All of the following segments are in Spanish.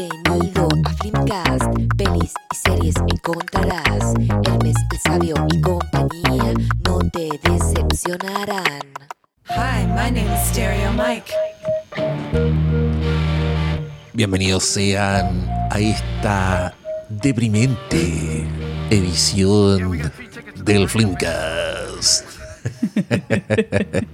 Bienvenido a Filmcast, pelis y series encontrarás. Hermes el sabio y compañía no te decepcionarán. Hi, my name is Stereo Mike. Bienvenidos sean a esta deprimente edición del. Oye,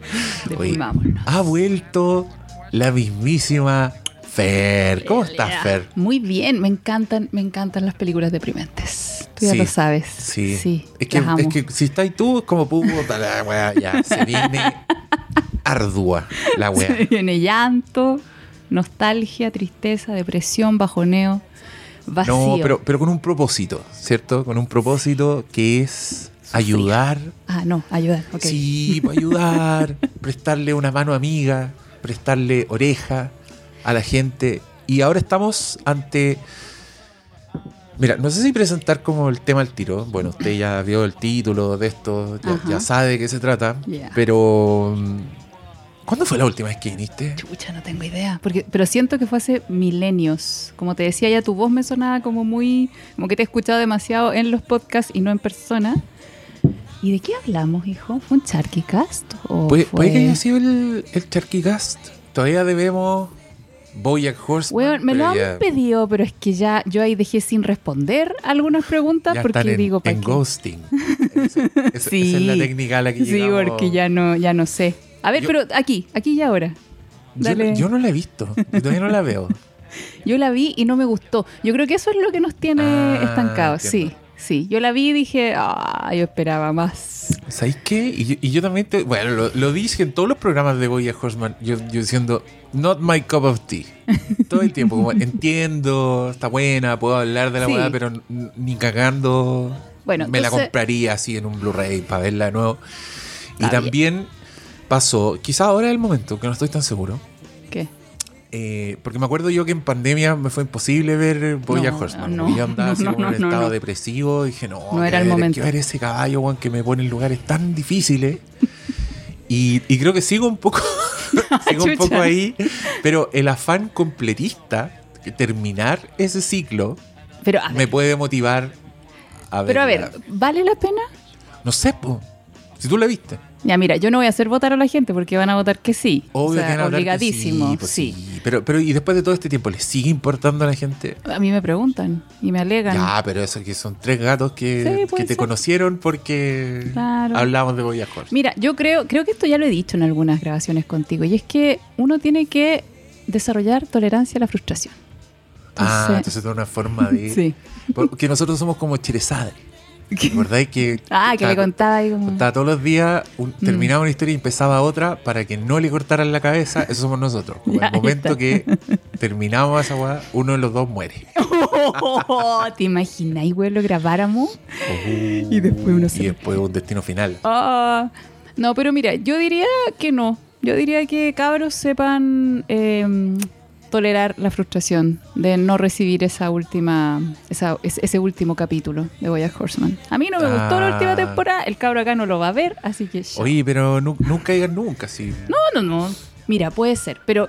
Deprimámonos. ha vuelto la mismísima Fer. ¿Cómo estás, Fer? Muy bien, me encantan, me encantan las películas deprimentes. Tú ya Sí, lo sabes. Sí. es, que, es que si estás tú, es como puta la wea, ya se viene ardua la wea. Se viene llanto, nostalgia, tristeza, depresión, bajoneo, vacío. No, pero, pero con un propósito, ¿cierto? Con un propósito que es ayudar. Ah, no, ayudar. ok. Sí, pues, ayudar, prestarle una mano amiga, prestarle oreja a la gente. Y ahora estamos ante. Mira, no sé si presentar como el tema al tiro. Bueno, usted ya vio el título de esto, ya, ya sabe de qué se trata. Ya. Pero. ¿Cuándo fue la última vez que viniste? Chucha, no tengo idea. Porque, pero siento que fue hace milenios. Como te decía, ya tu voz me sonaba como muy. Como que te he escuchado demasiado en los podcasts y no en persona. ¿Y de qué hablamos, hijo? ¿Fue un Charkycast? ¿O ¿Puede, fue... puede que haya sido el, el Charquicast? Todavía debemos Bojack Horseman. Weón, me lo han ya- pedido, pero es que ya yo ahí dejé sin responder algunas preguntas Ya porque en, digo, ¿para en qué? ghosting. Esa, esa- Sí. esa es la técnica a la que Sí, llegamos. porque ya no, ya no sé. A ver, Yo- pero aquí, aquí y ahora. Yo, Dale. yo no la he visto. Yo todavía no la veo. Yo la vi y no me gustó. Yo creo que eso es lo que nos tiene Ah, estancados. entiendo. Sí, sí. Yo la vi y dije, ah, yo esperaba más. ¿Sabéis qué? Y yo, y yo también, te- bueno, lo, lo dije en todos los programas de Boya Horseman, yo, yo diciendo, not my cup of tea. Todo el tiempo, como entiendo, está buena, puedo hablar de la Sí. weá, pero ni cagando Bueno, me la compraría así en un Blu-ray para verla de nuevo. Y también pasó, quizá ahora es el momento, que no estoy tan seguro. Eh, porque me acuerdo yo que en pandemia me fue imposible ver Boya No, Horseman. no, yo andaba así no, en un estado depresivo. Dije, no, No era el ver- momento. que ver ese caballo, weón, que me pone en lugares tan difíciles. Y, y creo que sigo un poco, sigo un poco ahí. Pero el afán completista, que terminar ese ciclo, Pero me ver, puede motivar a ver. pero a ver, ¿vale la pena? No sé, po. Si tú la viste. Ya, mira, yo no voy a hacer votar a la gente porque van a votar que sí. Obvio o sea, que van a hablar que obligadísimo, sí, pues sí. sí. Pero, pero, y después de todo este tiempo, ¿le sigue importando a la gente? A mí me preguntan y me alegan. Ya, pero eso que son tres gatos que, Sí, que te ser. conocieron porque Claro. hablamos de Horseman. Mira, yo creo, creo que esto ya lo he dicho en algunas grabaciones contigo, y es que uno tiene que desarrollar tolerancia a la frustración. ah, entonces- entonces es una forma de... Sí. Porque nosotros somos como Cherezade. ¿Recordáis que... Ah, que estaba- contaba ahí como... Contaba todos los días, un- Mm. terminaba una historia y empezaba otra para que no le cortaran la cabeza. Eso somos nosotros. Como Ya, el momento que terminamos esa weá, uno de los dos muere. ¿Te imagináis, güey, lo grabáramos? Y después uno se- Y después un destino final. Ah, no, pero mira, yo diría que no. Yo diría que cabros sepan eh, tolerar la frustración de no recibir esa última, esa- ese, último capítulo de Boyack Horseman. A mí no me gustó la Ah. última temporada, el cabro acá no lo va a ver, así que ya. Oye, pero nu- nunca digan nunca, sí. No, no, no. Mira, puede ser, pero,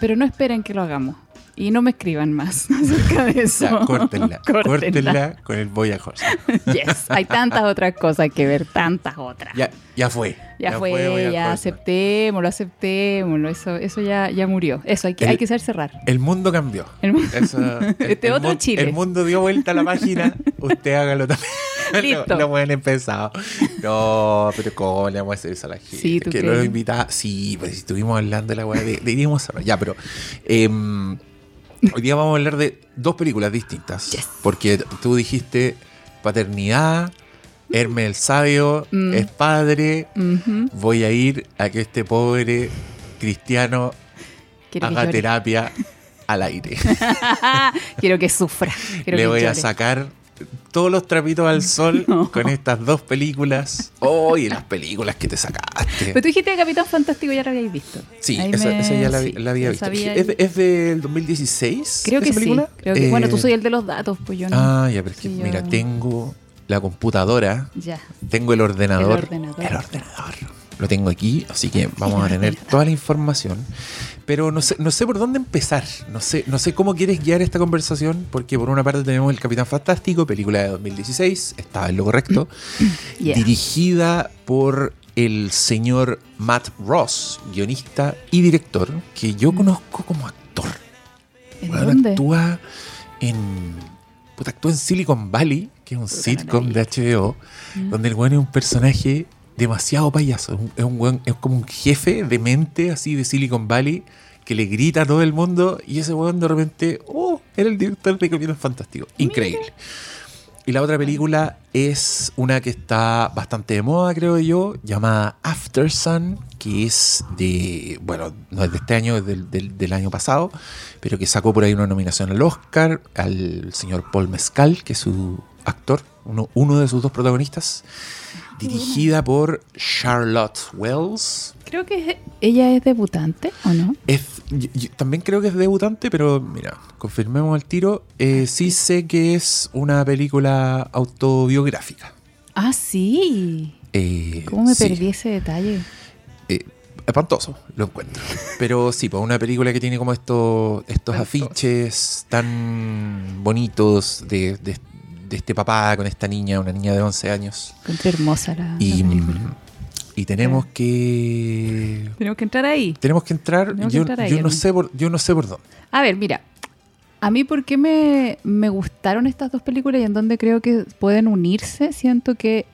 pero no esperen que lo hagamos. Y no me escriban más acerca de eso. Ya, córtenla, Córtenla. córtenla con el Boya Horseman. Yes, hay tantas otras cosas que ver, tantas otras. Ya, ya fue. Ya, fue, Bojack ya aceptémoslo, aceptémoslo. Eso, eso ya, ya murió. Eso, hay que, El- hay que saber cerrar. El mundo cambió. El mu- Eso- el- Este el otro Chile. El mundo dio vuelta a la página. Usted hágalo también. Listo. Lo, lo buen empezado. No, pero ¿cómo le vamos a hacer eso a la gente? Sí, ¿tú que lo invitaba. Sí, pues si estuvimos hablando de la weá, de- deberíamos cerrar. Ya, pero. em, hoy día vamos a hablar de dos películas distintas. Yes. Porque tú dijiste paternidad. Hermes el sabio Mm. es padre. Voy a ir a que este pobre cristiano Quiero haga terapia al aire. Quiero que sufra. Quiero Le que voy a sacar todos los trapitos al sol No. con estas dos películas. Oye, las películas que te sacaste. Pero tú dijiste que Capitán Fantástico ya lo habíais visto. Sí, esa, me- esa ya la, sí, la había visto. sabía- ¿Es, de- es del 2016? Creo que esa sí. película? Creo que, bueno, tú Eh, soy el de los datos, pues yo no. Ah, ya, pero es que, Sí, yo- mira, tengo la computadora, Ya. tengo el ordenador. El ordenador. El ordenador. Lo tengo aquí, así que vamos a tener toda la información. Pero no sé, no sé por dónde empezar. No sé, no sé cómo quieres guiar esta conversación, porque por una parte tenemos El Capitán Fantástico, película de 2016, estaba en lo correcto, Yeah. dirigida por el señor Matt Ross, guionista y director, que yo conozco como actor. ¿En dónde? actúa en. Puta, actúa en Silicon Valley, que es un sitcom de. HBO, donde el weón es un personaje demasiado payaso. Es un- Es, un es como un jefe de mente así de Silicon Valley que le grita a todo el mundo y ese weón de repente, oh, era el director de Capitán Fantástico. Increíble. Y la otra película es una que está bastante de moda, creo yo, llamada After Sun, que es de, bueno, no es de este año, es del, del- del año pasado, pero que sacó por ahí una nominación al Oscar, al señor Paul Mescal, que es su actor, uno, uno de sus dos protagonistas, dirigida por Charlotte Wells. Creo que ella es debutante, ¿o no? Es, yo- yo también creo que es debutante, pero mira, confirmemos el tiro. Eh, sí sé que es una película autobiográfica. Ah, sí. Eh, ¿Cómo me sí, perdí ese detalle? eh, espantoso, lo encuentro. Pero sí, pues una película que tiene como estos, estos afiches tan bonitos de, de- de este papá con esta niña, una niña de 11 años. Encontré hermosa la, la Y, película. Y tenemos que... Tenemos que entrar ahí. Tenemos que entrar, Tenemos que yo, entrar ahí, yo no sé por, yo no sé por dónde. A ver, mira. A mí, ¿por qué me, me gustaron estas dos películas y en donde creo que pueden unirse? Siento que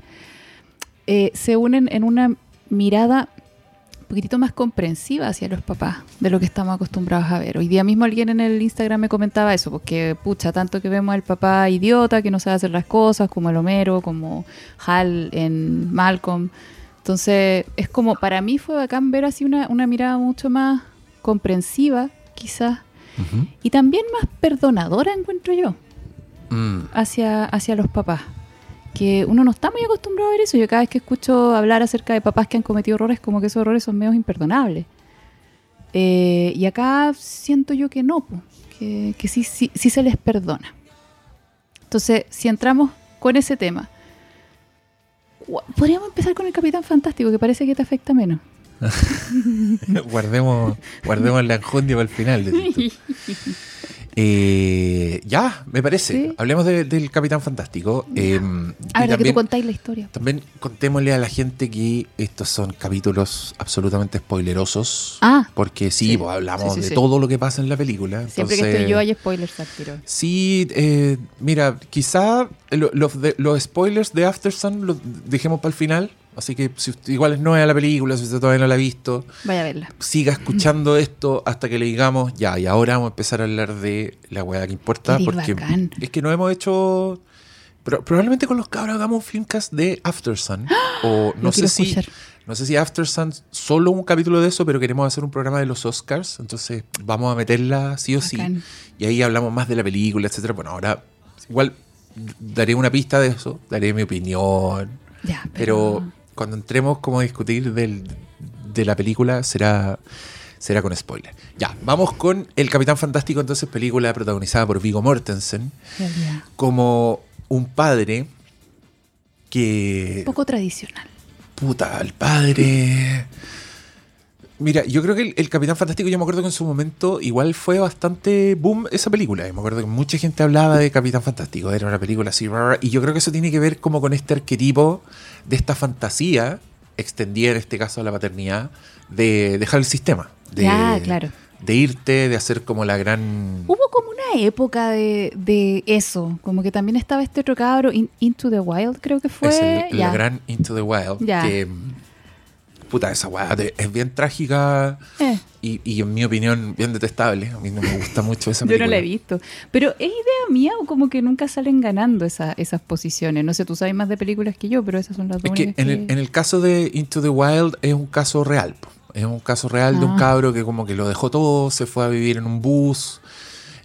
eh, se unen en una mirada un poquitito más comprensiva hacia los papás de lo que estamos acostumbrados a ver. Hoy día mismo alguien en el Instagram me comentaba eso, porque pucha, tanto que vemos al papá idiota que no sabe hacer las cosas, como el Homero, como Hal en Malcolm. Entonces, es como, para mí fue bacán ver así una, una mirada mucho más comprensiva, quizás, y también más perdonadora, encuentro yo, Mm. hacia, hacia los papás. Que uno no está muy acostumbrado a ver eso. Yo cada vez que escucho hablar acerca de papás que han cometido errores, como que esos errores son medios imperdonables. Eh, y acá siento yo que no, que, que sí, sí, sí se les perdona. Entonces, si entramos con ese tema, podríamos empezar con el Capitán Fantástico, que parece que te afecta menos. guardemos, guardemos la enjundia para el final. Eh, ya, me parece. Sí. Hablemos de- del Capitán Fantástico. Eh, A y ver, que tú también, contáis la historia. también contémosle a la gente que estos son capítulos absolutamente spoilerosos. Ah, Porque sí, Sí. pues, hablamos Sí, de todo lo que pasa en la película. siempre que entonces- estoy yo hay spoilers al tiro. Sí, eh, mira, quizá lo- los, de- los spoilers de After Sun los dejemos para el final. Así que si usted, igual es nueva la película, si usted todavía no la ha visto, Vaya a verla. siga escuchando esto hasta que le digamos, ya, y ahora vamos a empezar a hablar de la weá que importa. Porque bacán. es que no hemos hecho. Pero probablemente con los cabros hagamos un filmcast de After Sun. O no sé si. escuchar. No sé si After Sun solo un capítulo de eso, pero queremos hacer un programa de los Oscars. Entonces vamos a meterla sí o sí. Y ahí hablamos más de la película, etcétera. Bueno, ahora igual daré una pista de eso, daré mi opinión. Ya, Pero pero... cuando entremos como a discutir del- de la película será, será con spoiler. Ya, vamos con El Capitán Fantástico, entonces película protagonizada por Vigo Mortensen, como un padre que... Poco tradicional. Puta, el padre... Mira, yo creo que el, el Capitán Fantástico, yo me acuerdo que en su momento igual fue bastante boom esa película. Yo me acuerdo que mucha gente hablaba de Capitán Fantástico, era una película así, rara, y yo creo que eso tiene que ver como con este arquetipo de esta fantasía, extendida en este caso a la paternidad, de dejar el sistema. De, Ya, claro. De irte, de hacer como la gran... Hubo como una época de, de eso, como que también estaba este otro cabro, In- Into the Wild creo que fue. es el- la gran Into the Wild, Ya. que... Puta, esa weá es bien trágica Eh, y, y en mi opinión bien detestable. A mí no me gusta mucho esa yo película. no la he visto. Pero ¿es idea mía o como que nunca salen ganando esa- esas posiciones? No sé, tú sabes más de películas que yo, pero esas son las dos Es que en el, en el caso de Into the Wild es un caso real. Es un caso real de un Ah. cabro que como que lo dejó todo, se fue a vivir en un bus,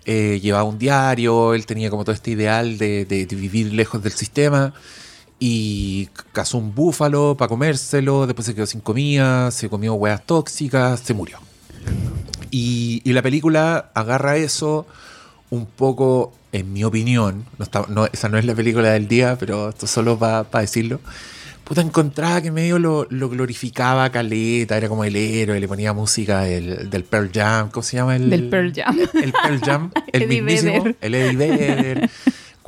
eh, llevaba un diario, él tenía como todo este ideal de, de- de vivir lejos del sistema y cazó un búfalo para comérselo, después se quedó sin comida, se comió hueas tóxicas, se murió. Y, y la película agarra eso un poco, en mi opinión, no está- no- esa no es la película del día, pero esto solo para decirlo, puta, encontraba que medio lo, lo glorificaba Caleta, era como el héroe, le ponía música del, del Pearl Jam, ¿cómo se llama? El, Del Pearl Jam. El Pearl Jam, el Eddie mismísimo, Vedder. el Eddie Vedder.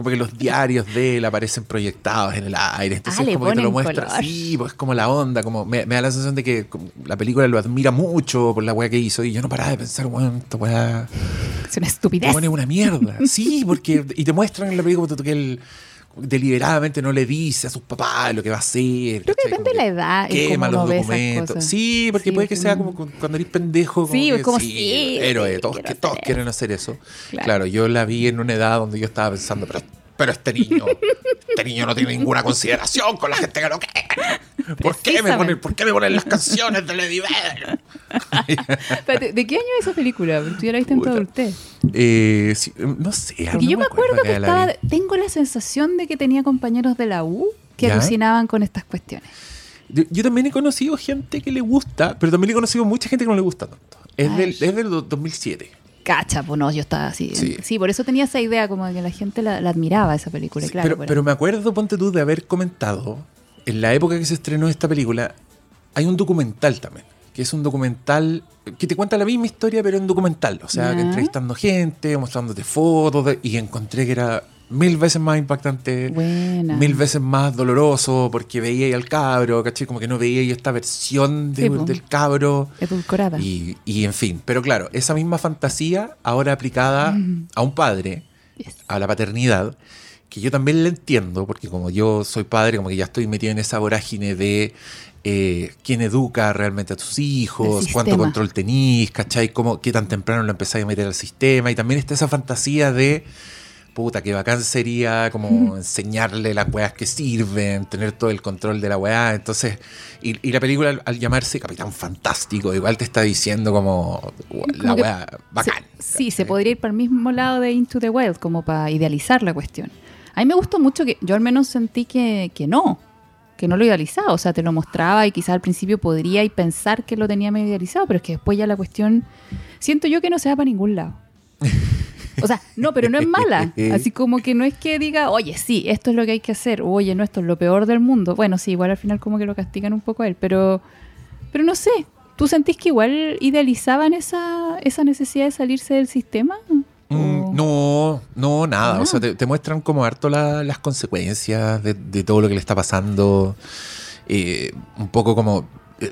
Como que los diarios de él aparecen proyectados en el aire. Entonces Ah, como que te lo muestra color. así, pues como la onda, como me, me da la sensación de que la película lo admira mucho por la weá que hizo. Y yo no paraba de pensar, weón, esta weá Es una te estupidez. pone una mierda. Sí, porque. Y te muestran en la película que él deliberadamente no le dice a sus papás lo que va a hacer. Creo que depende Como de la edad Quema los documentos. Sí, porque Sí, puede que sea como cu- cuando eres pendejo. Sí, que como, sí, héroe. Todos, que, quieren hacer eso. Claro. Claro. yo la vi en una edad donde yo estaba pensando, pero, pero este niño. Este niño no tiene ninguna consideración con la gente que lo quiere. ¿Por qué me ponen, ¿por qué me ponen las canciones de Lady? Espérate, ¿De qué año es esa película? Tú ya la viste en tu adultez. Eh, sí, no sé. Porque no yo me acuerdo que la estaba. Tengo la sensación de que tenía compañeros de la U que ¿Ya? alucinaban con estas cuestiones. Yo, yo también he conocido gente que le gusta, pero también he conocido mucha gente que no le gusta tanto. Es, Ay. del, es del do- 2007. Cacha, pues no, yo estaba así. Sí. Sí, por eso tenía esa idea, como de que la gente la, la admiraba esa película, Sí, claro. pero, me acuerdo, ponte tú, de haber comentado, en la época que se estrenó esta película, hay un documental también, que es un documental que te cuenta la misma historia, pero en documental. O sea, que entrevistando gente, mostrándote fotos, de- y encontré que era mil veces más impactante. Buena. Mil veces más doloroso porque veía ahí al cabro, ¿cachai? Como que no veía ahí esta versión de- Sí, po. del cabro. Edulcorada. Y, y en fin, pero claro, esa misma fantasía ahora aplicada a un padre, Yes. a la paternidad, que yo también la entiendo, porque como yo soy padre, como que ya estoy metido en esa vorágine de eh, quién educa realmente a tus hijos, cuánto control tenís, ¿cachai? Cómo, qué tan temprano lo empezáis a meter al sistema, y también está esa fantasía de puta, qué bacán sería como enseñarle las weas que sirven, tener todo el control de la weá. Entonces, y, y la película al, al llamarse Capitán Fantástico, igual te está diciendo como la weá bacán. Se- sí, se podría ir para el mismo lado de Into the Wild, como para idealizar la cuestión. A mí me gustó mucho que yo al menos sentí que, que no, que no lo idealizaba. O sea, te lo mostraba y quizás al principio podría y pensar que lo tenía medio idealizado, pero es que después ya la cuestión, siento yo que no se va para ningún lado. O sea, no, pero no es mala. Así como que no es que diga, oye, sí, esto es lo que hay que hacer, o, oye, no, esto es lo peor del mundo. Bueno, sí, igual al final como que lo castigan un poco a él, pero, pero no sé. ¿Tú sentís que igual idealizaban esa, esa necesidad de salirse del sistema? Mm, no, no, nada. Ah. O sea, te, te muestran como harto la- las consecuencias de, de todo lo que le está pasando. Eh, un poco como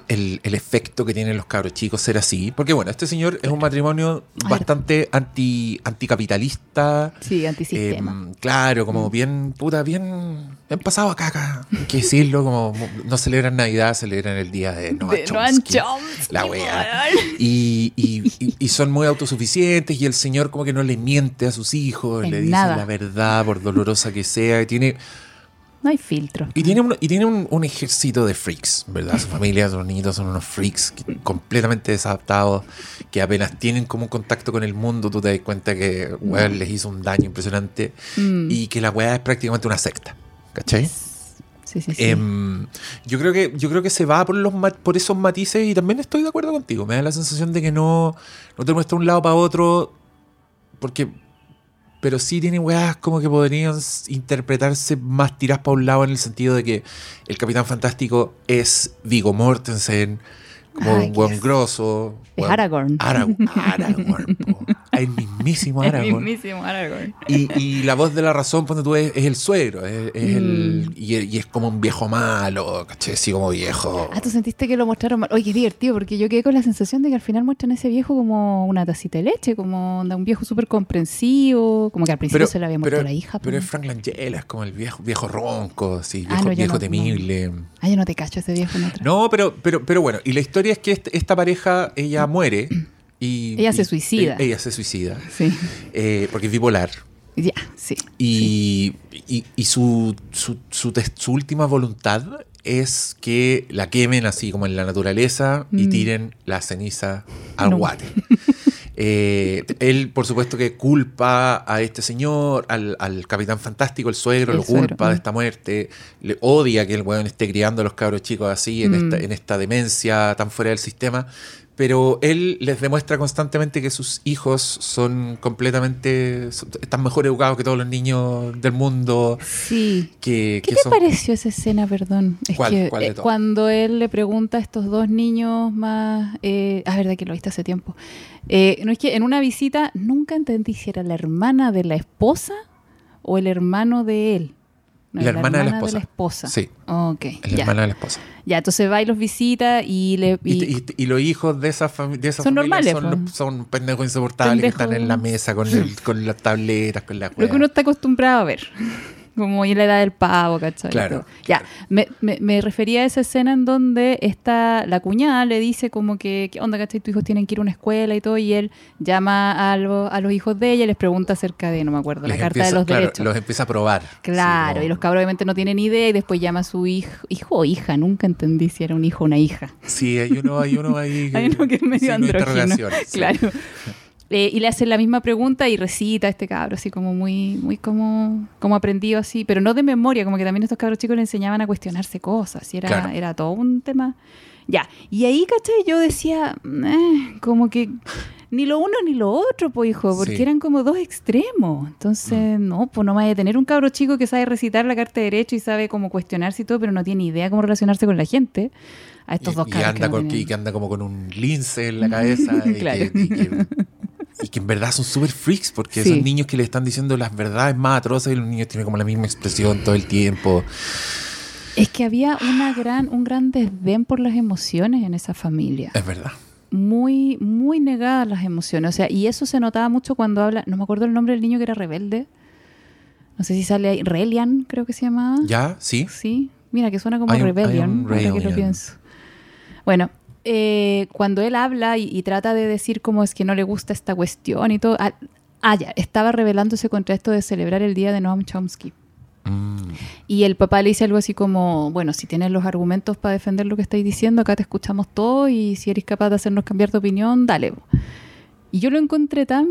el, el efecto que tienen los cabros chicos ser así. Porque bueno, este señor es un matrimonio bastante anti, anticapitalista. Sí, antisistema. Eh, claro, como bien, puta, bien, bien pasado a caca. Hay que decirlo, como no celebran Navidad, celebran el día de Noam De Chomsky. Chomsky, La wea. Y, y- y- y son muy autosuficientes y el señor como que no le miente a sus hijos, En le dice nada. la verdad, por dolorosa que sea. Y tiene, No hay filtro. y tiene, un, y tiene un, un ejército de freaks, ¿verdad? Su familia, sus niñitos son unos freaks que- completamente desadaptados, que apenas tienen como un contacto con el mundo, tú te das cuenta que weón, les hizo un daño impresionante Mm. y que la weá es prácticamente una secta, ¿cachai? Sí, sí, sí. Em, yo creo que yo creo que se va por los por esos matices y también estoy de acuerdo contigo. Me da la sensación de que no, no te muestra un lado para otro porque pero sí tiene weas como que podrían interpretarse más tiradas para un lado en el sentido de que el Capitán Fantástico es Vigo Mortensen como Ay, un buen qué- grosso. Es weón. Aragorn. Arag- Aragorn, po. el mismísimo El Aragorn. mismísimo Aragorn. Y, y la voz de la razón, ponte tú, es, es el suegro. Es, es el, Mm. y, y es como un viejo malo, ¿cachai? Así como viejo. Ah, tú sentiste que lo mostraron mal. Oye, qué divertido, porque yo quedé con la sensación de que al final muestran a ese viejo como una tacita de leche, como onda, un viejo súper comprensivo, como que al principio se le había muerto pero, la hija. pero es Frank Langella, es como el viejo, viejo ronco, así, Ah, viejo, no, viejo no- temible. Ah, yo no te cacho ese viejo. No, pero, pero, pero bueno, y la historia es que esta pareja, ella muere y... Ella se y- suicida. Ella, se suicida, Sí. eh, porque es bipolar. Ya, sí. Y, y- y su, su, su su última voluntad es que la quemen así como en la naturaleza y Mm. tiren la ceniza al No. guate. Eh, él, por supuesto, que culpa a este señor, al, al capitán fantástico, el suegro, El lo suegro, culpa de mm. esta muerte, le odia que el weón esté criando a los cabros chicos así, en, Mm. esta, en esta demencia tan fuera del sistema, Pero él les demuestra constantemente que sus hijos son completamente. son- están mejor educados que todos los niños del mundo. Sí. Que, ¿Qué que te son- pareció esa escena, perdón? Es ¿Cuál? que ¿Cuál de eh, cuando él le pregunta a estos dos niños más... Eh, ah, verdad que lo viste hace tiempo. Eh, no es que en una visita nunca entendí si era la hermana de la esposa o el hermano de él. No, La hermana de la esposa. esposa. Sí. Ok, Es la ya. hermana de la esposa. Ya, entonces va y los visita y le... Y, y- y- y los hijos de esa, de esa Son familia normales, son, pues. son pendejos insoportables que están en la mesa con, el- con las tabletas, con las Lo que uno está acostumbrado a ver. Como en la edad del pavo, ¿cachai? Claro. Ya, claro. me, me- me refería a esa escena en donde está la cuñada le dice como que, ¿qué onda, cachai? Tus hijos tienen que ir a una escuela y todo, y él llama a, lo- a los hijos de ella y les pregunta acerca de, no me acuerdo, la carta empieza- de los claro, derechos. Los empieza a probar. Claro, Sí, como- y los cabros obviamente no tienen idea y después llama a su hijo, hijo o hija, nunca entendí si era un hijo o una hija. Sí, hay uno, hay uno ahí. Hay uno que es medio andrógino. sí. Eh, y le hacen la misma pregunta y recita a este cabro, así como muy, muy como, como aprendido así, pero no de memoria, como que también estos cabros chicos le enseñaban a cuestionarse cosas, y era, Claro. era todo un tema. Ya, y ahí, ¿cachai? Yo decía, eh, como que ni lo uno ni lo otro, pues hijo, porque Sí. eran como dos extremos. Entonces, no, pues no vaya a tener un cabro chico que sabe recitar la carta de derecho y sabe cómo cuestionarse y todo, pero no tiene idea cómo relacionarse con la gente. A estos y, dos y cabros. que anda no con, y que anda como con un lince en la cabeza. y, Claro. que, y que- y que en verdad son super freaks porque Sí. son niños que le están diciendo las verdades más atroces y los niños tienen como la misma expresión todo el tiempo. Es que había una gran, un gran desdén por las emociones en esa familia. Es verdad. Muy, muy negadas las emociones. O sea, y eso se notaba mucho cuando habla, no me acuerdo el nombre del niño que era rebelde. No sé si sale ahí, Relian, creo que se llamaba. ¿Ya? ¿Sí? Sí, mira que suena como Rebellion, ahora que lo Rebellion. pienso. Bueno, eh, cuando él habla y, y trata de decir cómo es que no le gusta esta cuestión y todo, ah, ah, ya, estaba rebelándose contra esto de celebrar el día de Noam Chomsky. Mm. Y el papá le dice algo así como, bueno, si tienes los argumentos para defender lo que estáis diciendo, acá te escuchamos todo y si eres capaz de hacernos cambiar de opinión, dale. Y yo lo encontré tan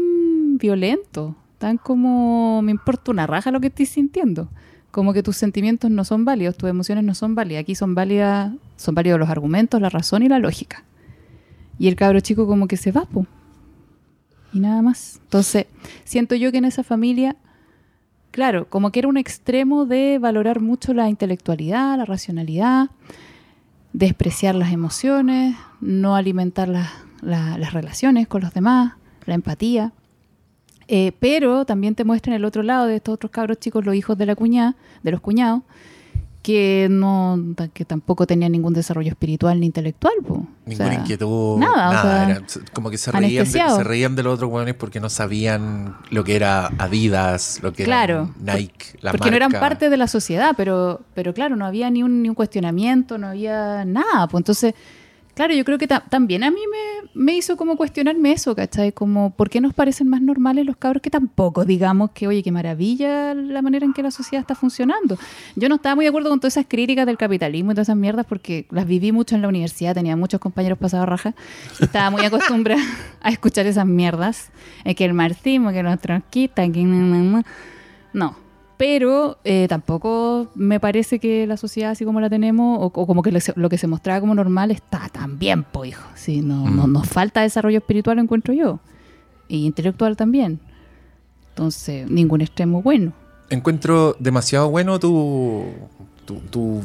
violento, tan como me importa una raja lo que estoy sintiendo. Como que tus sentimientos no son válidos, tus emociones no son válidas. Aquí son válidas, son válidos los argumentos, la razón y la lógica. Y el cabro chico como que se va, po. Y nada más. Entonces, siento yo que en esa familia Claro, como que era un extremo de valorar mucho la intelectualidad, la racionalidad, despreciar las emociones, no alimentar las, la- las relaciones con los demás, la empatía. Eh, pero también te muestran el otro lado de estos otros cabros chicos, los hijos de la cuñada, de los cuñados, que no, que tampoco tenían ningún desarrollo espiritual ni intelectual. po. O Ninguna sea, inquietud. nada, o sea, era como que se reían, de, se reían de los otros hueones porque no sabían lo que era Adidas, lo que Claro, era Nike, la porque no eran parte de la sociedad, pero, pero claro, no había ni un, ni un cuestionamiento, no había nada. Pues entonces, claro, yo creo que ta- también a mí me, me hizo como cuestionarme eso, ¿cachai? Como, ¿por qué nos parecen más normales los cabros que tampoco digamos que, oye, qué maravilla la manera en que la sociedad está funcionando? Yo no estaba muy de acuerdo con todas esas críticas del capitalismo y todas esas mierdas porque las viví mucho en la universidad, tenía muchos compañeros pasados raja, estaba muy acostumbrada a escuchar esas mierdas, eh, que el marxismo, que los tronquistas, que... No, pero eh, tampoco me parece que la sociedad así como la tenemos, o, o como que lo, que se mostraba como normal está tan bien, po, hijo. Sí, no, no- Mm. nos falta desarrollo espiritual, lo encuentro yo. Y intelectual también. Entonces, ningún extremo bueno. Encuentro demasiado bueno tu, tu, tu,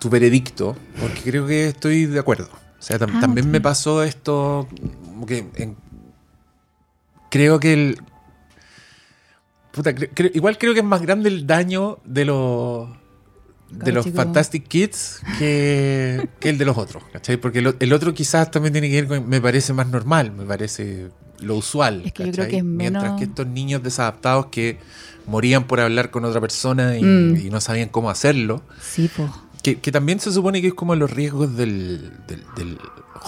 tu veredicto, porque creo que estoy de acuerdo. O sea, tam- Ah, también me pasó esto, como que en- creo que el... puta, cre- creo- igual creo que es más grande el daño de los de los chico. Fantastic Kids que, que el de los otros, ¿cachai? Porque el, el otro quizás también tiene que ver con, me parece más normal, me parece lo usual. Es que yo creo que es Mientras menos- que estos niños desadaptados que morían por hablar con otra persona y, Mm. y no sabían cómo hacerlo, Sí, pues. Que, que también se supone que es como los riesgos del, del, del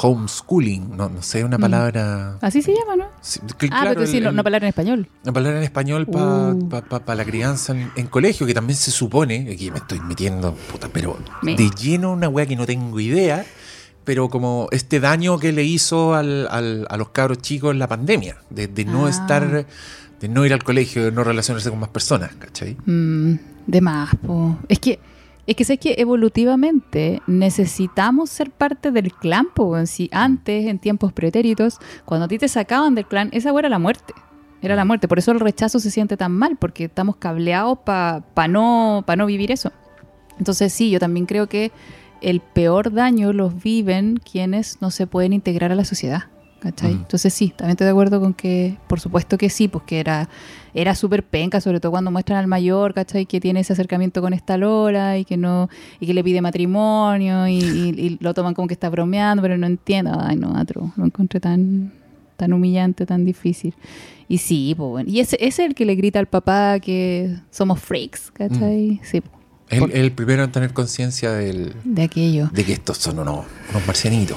homeschooling, no, no sé, una Mm. palabra... Así se llama, ¿no? Sí, que ah, claro, pero sí, el- no, el- no palabra en español. una palabra en español para Uh. la crianza en, en colegio, que también se supone, aquí me estoy metiendo, puta, pero Me- de lleno una weá que no tengo idea, pero como este daño que le hizo al- al- a los cabros chicos en la pandemia, de, de no Ah. estar, de no ir al colegio, de no relacionarse con más personas, ¿cachai? Mm, de más, po. Es que Es que sé que evolutivamente necesitamos ser parte del clan, pues si antes, en tiempos pretéritos, cuando a ti te sacaban del clan, esa era la muerte. Era la muerte. Por eso el rechazo se siente tan mal, porque estamos cableados para no, pa no vivir eso. Entonces sí, yo también creo que el peor daño los viven quienes no se pueden integrar a la sociedad. ¿Cachai? Mm. Entonces sí, también estoy de acuerdo con que, por supuesto que sí, pues que era, era súper penca, sobre todo cuando muestran al mayor, ¿cachai? Que tiene ese acercamiento con esta Lola y que no, y que le pide matrimonio y, y- y lo toman como que está bromeando, pero no entiendo. Ay, no, atro, lo encontré tan, tan humillante, tan difícil. Y sí, pues bueno. Y ese, ese es el que le grita al papá que somos freaks, ¿cachai? Sí, po, Es el, el primero en tener conciencia del- de aquello. de que estos son unos, unos marcianitos.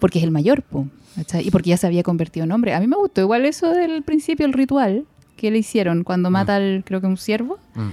porque es el mayor, po, ¿cachai? y porque ya se había convertido en hombre. A mí me gustó igual eso del principio, el ritual que le hicieron cuando mata al, creo que un ciervo. Mm.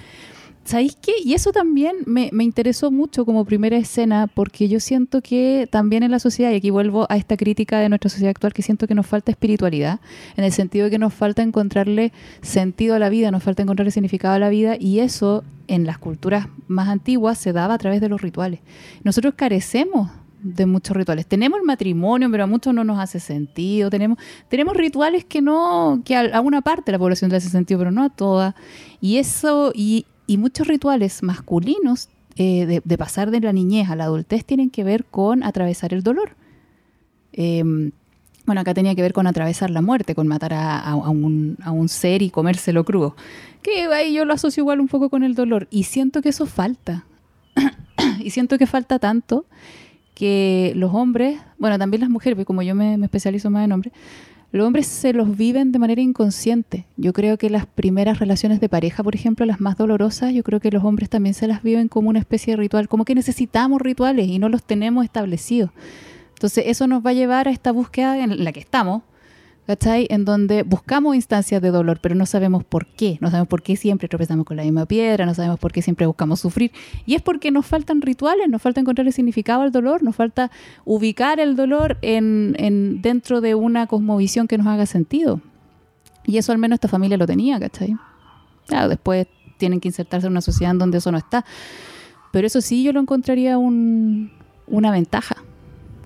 ¿Sabéis qué? Y eso también me, me interesó mucho como primera escena, porque yo siento que también en la sociedad, y aquí vuelvo a esta crítica de nuestra sociedad actual, que siento que nos falta espiritualidad, en el sentido de que nos falta encontrarle sentido a la vida, nos falta encontrarle significado a la vida, y eso en las culturas más antiguas se daba a través de los rituales. Nosotros carecemos de muchos rituales. Tenemos el matrimonio, pero a muchos no nos hace sentido. Tenemos, tenemos rituales que no, que a, una parte de la población le hace sentido, pero no a toda. Y eso, y, y muchos rituales masculinos eh, de, de pasar de la niñez a la adultez tienen que ver con atravesar el dolor. Eh, bueno, acá tenía que ver con atravesar la muerte, con matar a, a- a un, a un ser y comérselo crudo. Que ahí yo lo asocio igual un poco con el dolor. Y siento que eso falta. y siento que falta tanto que los hombres, bueno, también las mujeres, porque como yo me, me especializo más en hombres, los hombres se los viven de manera inconsciente. Yo creo que las primeras relaciones de pareja, por ejemplo, las más dolorosas, yo creo que los hombres también se las viven como una especie de ritual, como que necesitamos rituales y no los tenemos establecidos. Entonces eso nos va a llevar a esta búsqueda en la que estamos, ¿cachai? En donde buscamos instancias de dolor, pero no sabemos por qué. No sabemos por qué siempre tropezamos con la misma piedra, no sabemos por qué siempre buscamos sufrir. Y es porque nos faltan rituales, nos falta encontrar el significado al dolor, nos falta ubicar el dolor en, en- dentro de una cosmovisión que nos haga sentido. Y eso al menos esta familia lo tenía, ¿cachai? Claro, después tienen que insertarse en una sociedad en donde eso no está. Pero eso sí yo lo encontraría un- una ventaja.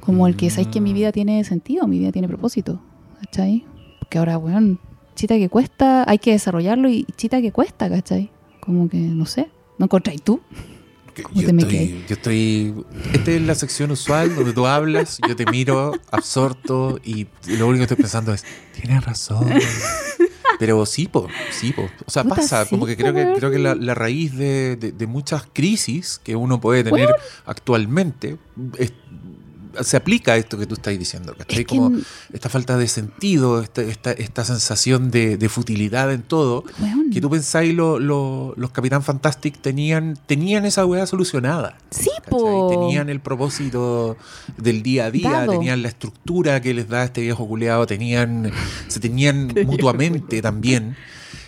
Como el que, ¿sabes que mi vida tiene sentido? Mi vida tiene propósito. ¿Cachai? Porque ahora, bueno, chita que cuesta, hay que desarrollarlo y chita que cuesta, ¿cachai? Como que, no sé, ¿no encontráis tú? Que ¿Cómo Yo estoy, yo estoy. Esta es la sección usual donde tú hablas, yo te miro absorto y lo único que estoy pensando es: tienes razón. Pero sí, po, sí, po. O sea, pasa, sí, como que creo que, weón. creo que la, la raíz de, de- de muchas crisis que uno puede tener actualmente es- se aplica esto que tú estás diciendo, ¿cachai? Es que como esta falta de sentido, esta, esta, esta sensación de, de futilidad en todo. Que tú pensáis, lo- lo- los Capitán Fantastic tenían, tenían esa weá solucionada. Sí, po. Tenían el propósito del día a día, Dado. tenían la estructura que les da este viejo culeado, tenían, se tenían mutuamente también.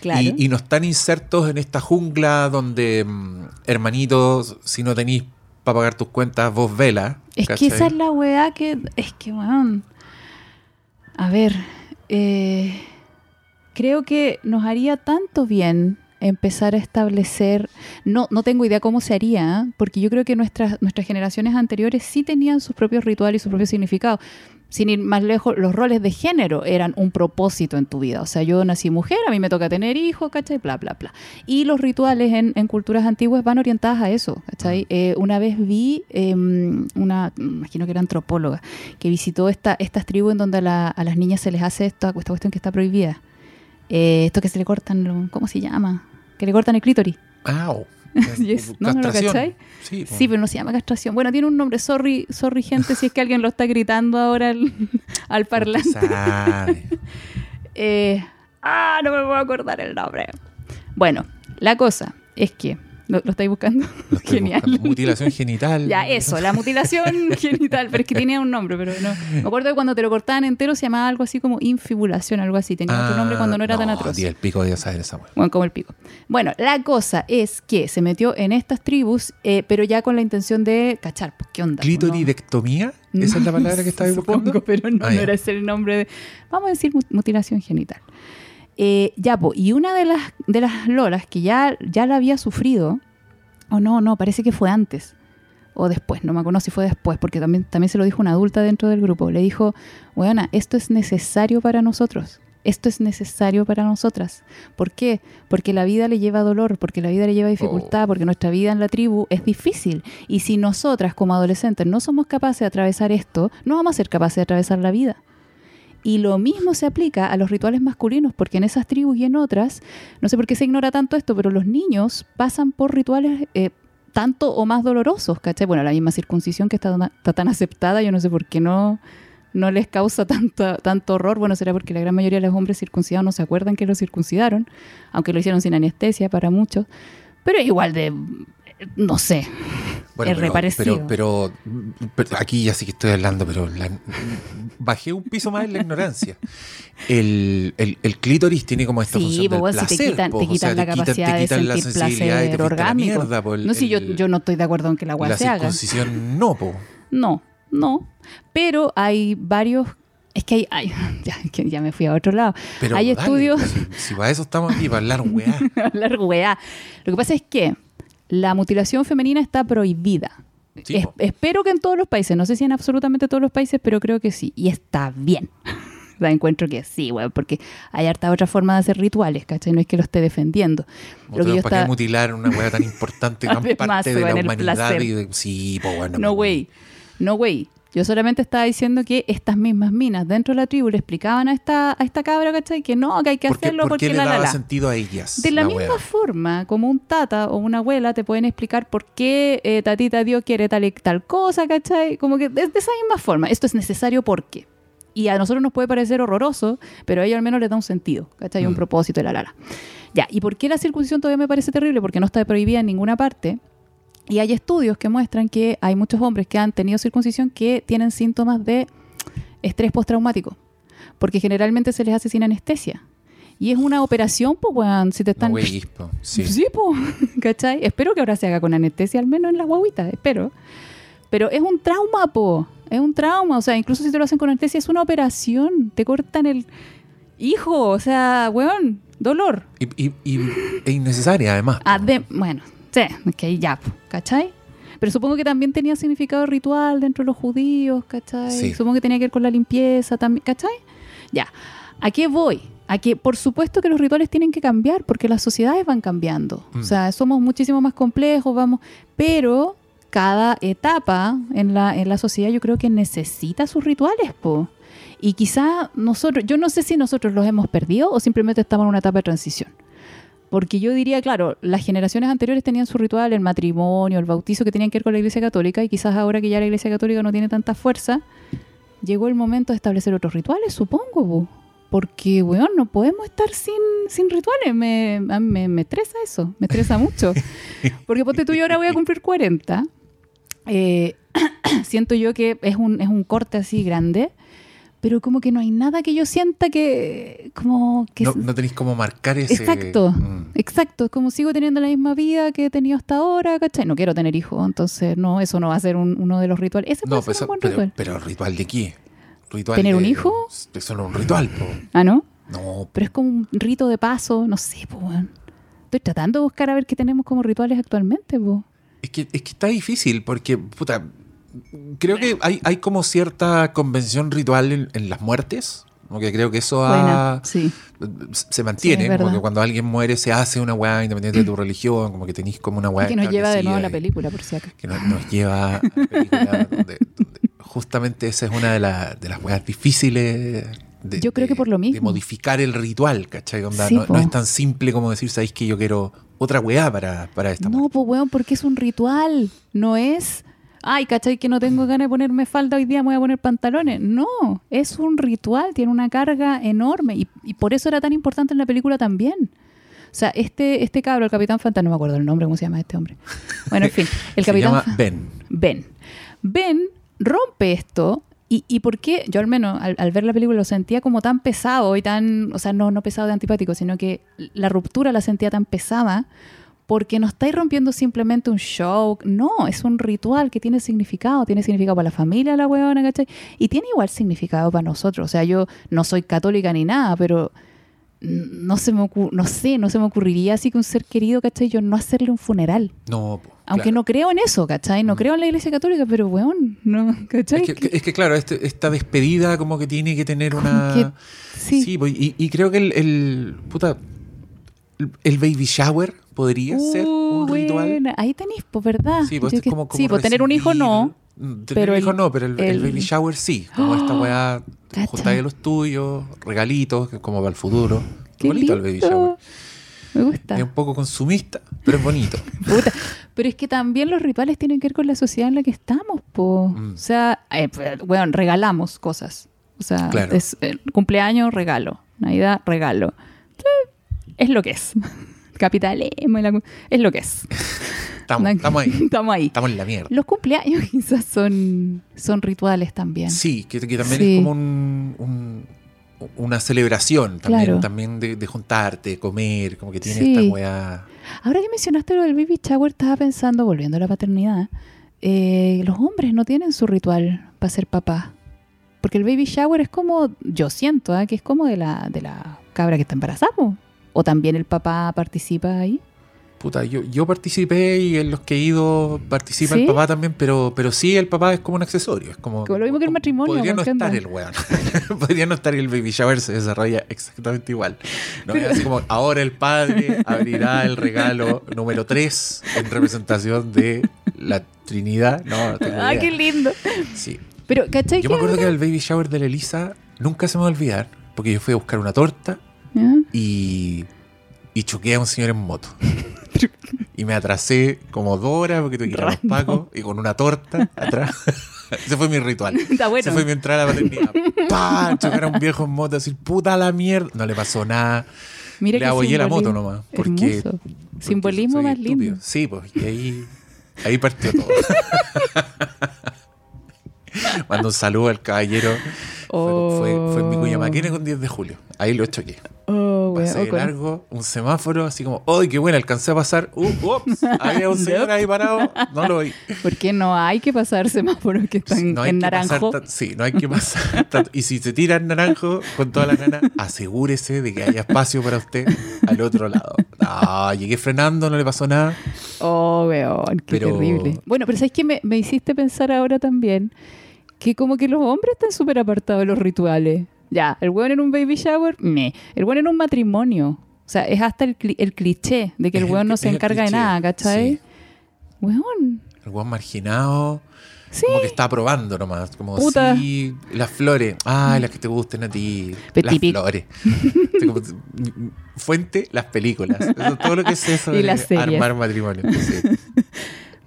Claro. Y, y no están insertos en esta jungla donde, mm, hermanitos, si no tenéis para pagar tus cuentas, vos vela. Es que esa es la weá que. Es que, weón. A ver. eh, creo que nos haría tanto bien empezar a establecer. No, no tengo idea cómo se haría, ¿eh? porque yo creo que nuestras, nuestras generaciones anteriores sí tenían sus propios rituales y su propio significado. Sin ir más lejos, los roles de género eran un propósito en tu vida. O sea, yo nací mujer, a mí me toca tener hijos, ¿cachai? Bla, bla, bla. Y los rituales en, en culturas antiguas van orientadas a eso, ¿cachai? Eh, una vez vi eh, una, imagino que era antropóloga, que visitó esta, estas tribus en donde a, la- a las niñas se les hace esta, esta cuestión que está prohibida. Eh, esto que se le cortan, lo- ¿cómo se llama? Que le cortan el clítoris. Au. Yes, ¿no? ¿No lo cachai? Sí. Sí, pero no se llama castración. Bueno, tiene un nombre. Sorry, sorry gente, si es que alguien lo está gritando ahora al, al parlante. Eh, ah, no me puedo acordar el nombre. Bueno, la cosa es que. ¿Lo, lo estáis buscando? Lo Genial. buscando. Mutilación genital. Ya, eso, la mutilación genital, pero es que tenía un nombre, pero no. Me acuerdo que cuando te lo cortaban entero se llamaba algo así como infibulación, algo así. Tenía otro nombre cuando no era tan atroz. Y el pico de saber esa weá. Bueno, como el pico. Bueno, la cosa es que se metió en estas tribus, eh, pero ya con la intención de cachar, pues, ¿qué onda? ¿Clitoridectomía? ¿Esa es la palabra que estabas Supongo, buscando? pero no, Ah, no era ese el nombre de... Vamos a decir mut- mutilación genital. Eh, ya, po, y una de las, de las lolas que ya, ya la había sufrido, O no, no, parece que fue antes. O después, no me acuerdo si fue después, porque también, también se lo dijo una adulta dentro del grupo. Le dijo, weona, esto es necesario para nosotros. Esto es necesario para nosotras. ¿Por qué? Porque la vida le lleva dolor, porque la vida le lleva dificultad, Oh. porque nuestra vida en la tribu es difícil. Y si nosotras como adolescentes no somos capaces de atravesar esto, no vamos a ser capaces de atravesar la vida. Y lo mismo se aplica a los rituales masculinos, porque en esas tribus y en otras, no sé por qué se ignora tanto esto, pero los niños pasan por rituales eh, tanto o más dolorosos, ¿cachai? Bueno, la misma circuncisión que está, está tan aceptada, yo no sé por qué no, no les causa tanto, tanto horror. Bueno, será porque la gran mayoría de los hombres circuncidados no se acuerdan que lo circuncidaron, aunque lo hicieron sin anestesia para muchos. Pero es igual de, no sé, Bueno, es pero, reparecido. pero, pero- pero aquí ya sí que estoy hablando, pero la- bajé un piso más en la ignorancia. El, el, el clítoris tiene como esta Sí, función del pues, si te placer, quitan, po, te o quitan sea, la te capacidad te de quitan la sentir placer la orgánico. mierda, po, el- no, sí, yo, yo no estoy de acuerdo en que la agua La se haga. circuncisión no, po. No, no. Pero hay varios. Es que hay. hay- ya, que ya me fui a otro lado. Pero hay dale, estudios. Si, si para eso estamos aquí, para hablar weá. hablar weá. Lo que pasa es que la mutilación femenina está prohibida. Sí, Es- po. espero que en todos los países, no sé si en absolutamente todos los países, pero creo que sí. Y está bien. Sea, encuentro que sí, weón, porque hay harta otra forma de hacer rituales, ¿cachai? No es que lo esté defendiendo. Lo que yo ¿Para qué mutilar una weá tan importante, tan Además, parte de la humanidad? Y de- sí, pues bueno. No, güey. No, güey. Yo solamente estaba diciendo que estas mismas minas dentro de la tribu le explicaban a esta, a esta cabra, ¿cachai? Que no, que hay que ¿Por hacerlo por porque qué le la la daba la. sentido a ellas? De la, misma weá? forma, como un tata o una abuela te pueden explicar por qué eh, tatita Dios quiere tal y tal cosa, ¿cachai? Como que de, de esa misma forma. Esto es necesario porque. Y a nosotros nos puede parecer horroroso, pero a ellos al menos les da un sentido, ¿cachai? Un Mm. propósito y la la la. Ya, ¿y por qué la circuncisión todavía me parece terrible? Porque no está prohibida en ninguna parte. Y hay estudios que muestran que hay muchos hombres que han tenido circuncisión que tienen síntomas de estrés postraumático. Porque generalmente se les hace sin anestesia. Y es una operación, pues, weón, si te No, están... güey, po, sí. Sí, po, ¿cachai? Espero que ahora se haga con anestesia, al menos en las guaguitas, espero. Pero es un trauma, po. Es un trauma. O sea, incluso si te lo hacen con anestesia, es una operación. Te cortan el hijo. O sea, weón, dolor. Y, y, y- e innecesaria, además. Adem- bueno, sí, que ahí ya, ¿cachai? Pero supongo que también tenía significado ritual dentro de los judíos, ¿cachai? Sí. Supongo que tenía que ver con la limpieza también, ¿cachai? Ya. ¿A qué voy? A que por supuesto que los rituales tienen que cambiar porque las sociedades van cambiando. Mm. O sea, somos muchísimo más complejos, vamos, pero cada etapa en la, en la sociedad yo creo que necesita sus rituales, po. Y quizá nosotros, yo no sé si nosotros los hemos perdido o simplemente estamos en una etapa de transición. Porque yo diría, claro, las generaciones anteriores tenían su ritual, el matrimonio, el bautizo que tenían que ver con la Iglesia Católica y quizás ahora que ya la Iglesia Católica no tiene tanta fuerza, llegó el momento de establecer otros rituales, supongo, po. porque, weón, no podemos estar sin, sin rituales. Me, me, me estresa eso, me estresa mucho. Porque ponte tú, yo ahora voy a cumplir 40. Eh, siento yo que es un, es un corte así grande, pero como que no hay nada que yo sienta que, como que no, no tenéis como marcar ese. Exacto, Mm. exacto. Es como sigo teniendo la misma vida que he tenido hasta ahora, ¿cachai? No quiero tener hijos, entonces no, eso no va a ser un- uno de los rituales. Ese puede No, pues, ser un buen pero, ritual. pero ¿ritual de qué? ¿Ritual ¿Tener de- un hijo? Eso no es un ritual, po. Ah, ¿no? No, Pero es como un rito de paso, no sé, pues, weón. Estoy tratando de buscar a ver qué tenemos como rituales actualmente, pues. Es que, es que está difícil porque, puta, creo que hay, hay como cierta convención ritual en, en las muertes. Como que creo que eso Buena, ha- sí. se mantiene. Sí, es como verdad. que cuando alguien muere se hace una weá independiente de tu religión, como que tenéis como una weá. Que nos lleva de nuevo a la película, por si acaso. Que nos, nos lleva a la película donde, donde justamente esa es una de, la- de las weas difíciles. De, Yo creo que por lo mismo. De modificar el ritual, ¿cachai? Onda, Sí, no, no es tan simple como decir, ¿sabéis que yo quiero otra weá para, para esta No, pues, weón, porque es un ritual. No es, ay, ¿cachai? Que no tengo ganas de ponerme falda hoy día, me voy a poner pantalones. No, es un ritual, tiene una carga enorme. Y, y por eso era tan importante en la película también. O sea, este, este cabro, el Capitán Fantasma, no me acuerdo el nombre, ¿cómo se llama este hombre? Bueno, en fin, el Se Capitán llama Ben. Ben. Ben rompe esto. ¿Y, y por qué? Yo al menos al, al ver la película lo sentía como tan pesado y tan, o sea, no, no pesado de antipático, sino que la ruptura la sentía tan pesada porque no estáis rompiendo simplemente un show, no, es un ritual que tiene significado, tiene significado para la familia la huevona, ¿cachai? Y tiene igual significado para nosotros, o sea, yo no soy católica ni nada, pero no se me no sé, no se me ocurriría así que un ser querido, ¿cachai? Yo no hacerle un funeral. No, po, Aunque claro. no creo en eso, ¿cachai? No Mm. creo en la iglesia católica, pero weón, no, ¿cachai? Es que, es que, claro, este- esta despedida como que tiene que tener una... que- sí. Sí, pues, y, y creo que el, el- puta, el- el baby shower podría ser Uh, un ritual. buena. Ahí tenéis, pues, ¿verdad? Sí, pues, que- como, como sí, pues tener un hijo no. Tener pero un hijo el- no, pero el, el el- baby shower sí. Como esta ¡Oh! weá, Cacha. juntáis los tuyos, regalitos, que es como para el futuro. Qué bonito el baby shower. lindo. Me gusta. Es un poco consumista, pero es bonito. Puta. Pero es que también los rituales tienen que ver con la sociedad en la que estamos, po. Mm. O sea, eh, bueno, regalamos cosas. O sea, Claro. es eh, cumpleaños, regalo. Navidad, regalo. Es lo que es. Capitalismo y la es lo que es. Estamos, estamos ahí. Estamos ahí. Estamos en la mierda. Los cumpleaños quizás son, son rituales también. Sí, que, que también Sí. es como un, un- una celebración también, Claro. también de, de juntarte, comer, como que tiene Sí. esta weá. Ahora que mencionaste lo del baby shower, estaba pensando, volviendo a la paternidad, eh, los hombres no tienen su ritual para ser papá. Porque el baby shower es como, yo siento, ¿ah? que es como de la, de la cabra que está embarazada. O también el papá participa ahí. Puta, yo, yo participé y en los que he ido participa ¿Sí? el papá también, pero, pero sí el papá es como un accesorio. Es como, Como lo mismo que el matrimonio, Podría no estar el weón. podría no estar y el baby shower se desarrolla exactamente igual. No Pero- es así como ahora el padre abrirá el regalo número 3 en representación de la Trinidad. No, tengo ¡Ah, idea. qué lindo! Sí. Pero, ¿cachai? Yo me que acuerdo que ahora- el baby shower de la Elisa nunca se me va a olvidar, porque yo fui a buscar una torta Y, y choqué a un señor en moto. Y me atrasé como dos horas porque tuve que ir a los pacos y con una torta atrás. Ese fue mi ritual. Está bueno. Ese fue mi entrada a la paternidad. ¡Pah! Chocar a un viejo en moto, decir puta la mierda. No le pasó nada. Mira le abollé la moto nomás. Porque, Simbolismo más estúpido. lindo. Sí, pues. Y ahí, ahí partió todo. Mando un saludo al caballero. Fue, fue, fue en mi Cuyamaquena con 10 de julio. Ahí lo choqué. Oh. Pasé O de con- largo, un semáforo, así como, ¡ay, qué bueno! Alcancé a pasar. Uh, ups, había un señor ahí parado. No lo vi. ¿Por qué no hay que pasar semáforos que están No en que naranjo? tan- sí, no hay que pasar tanto. Y si se tira en naranjo con toda la gana, asegúrese de que haya espacio para usted al otro lado. Ah, llegué frenando, no le pasó nada. Oh, weón, qué Pero- terrible. Bueno, pero ¿sabes qué? Me, me hiciste pensar ahora también que como que los hombres están súper apartados de los rituales. Ya, el weón en un baby shower, me. El weón en un matrimonio. O sea, es hasta el, cli- el cliché de que el Es el- weón no es se encarga de nada, ¿cachai? sí. Weón. El guan marginado, Sí. como que está probando nomás. Como, Puta. sí, las flores. Ah, las que te gusten a ti. Las flores. Como, fuente, las películas. Eso es todo lo que sobre las series. armar matrimonio. Sí.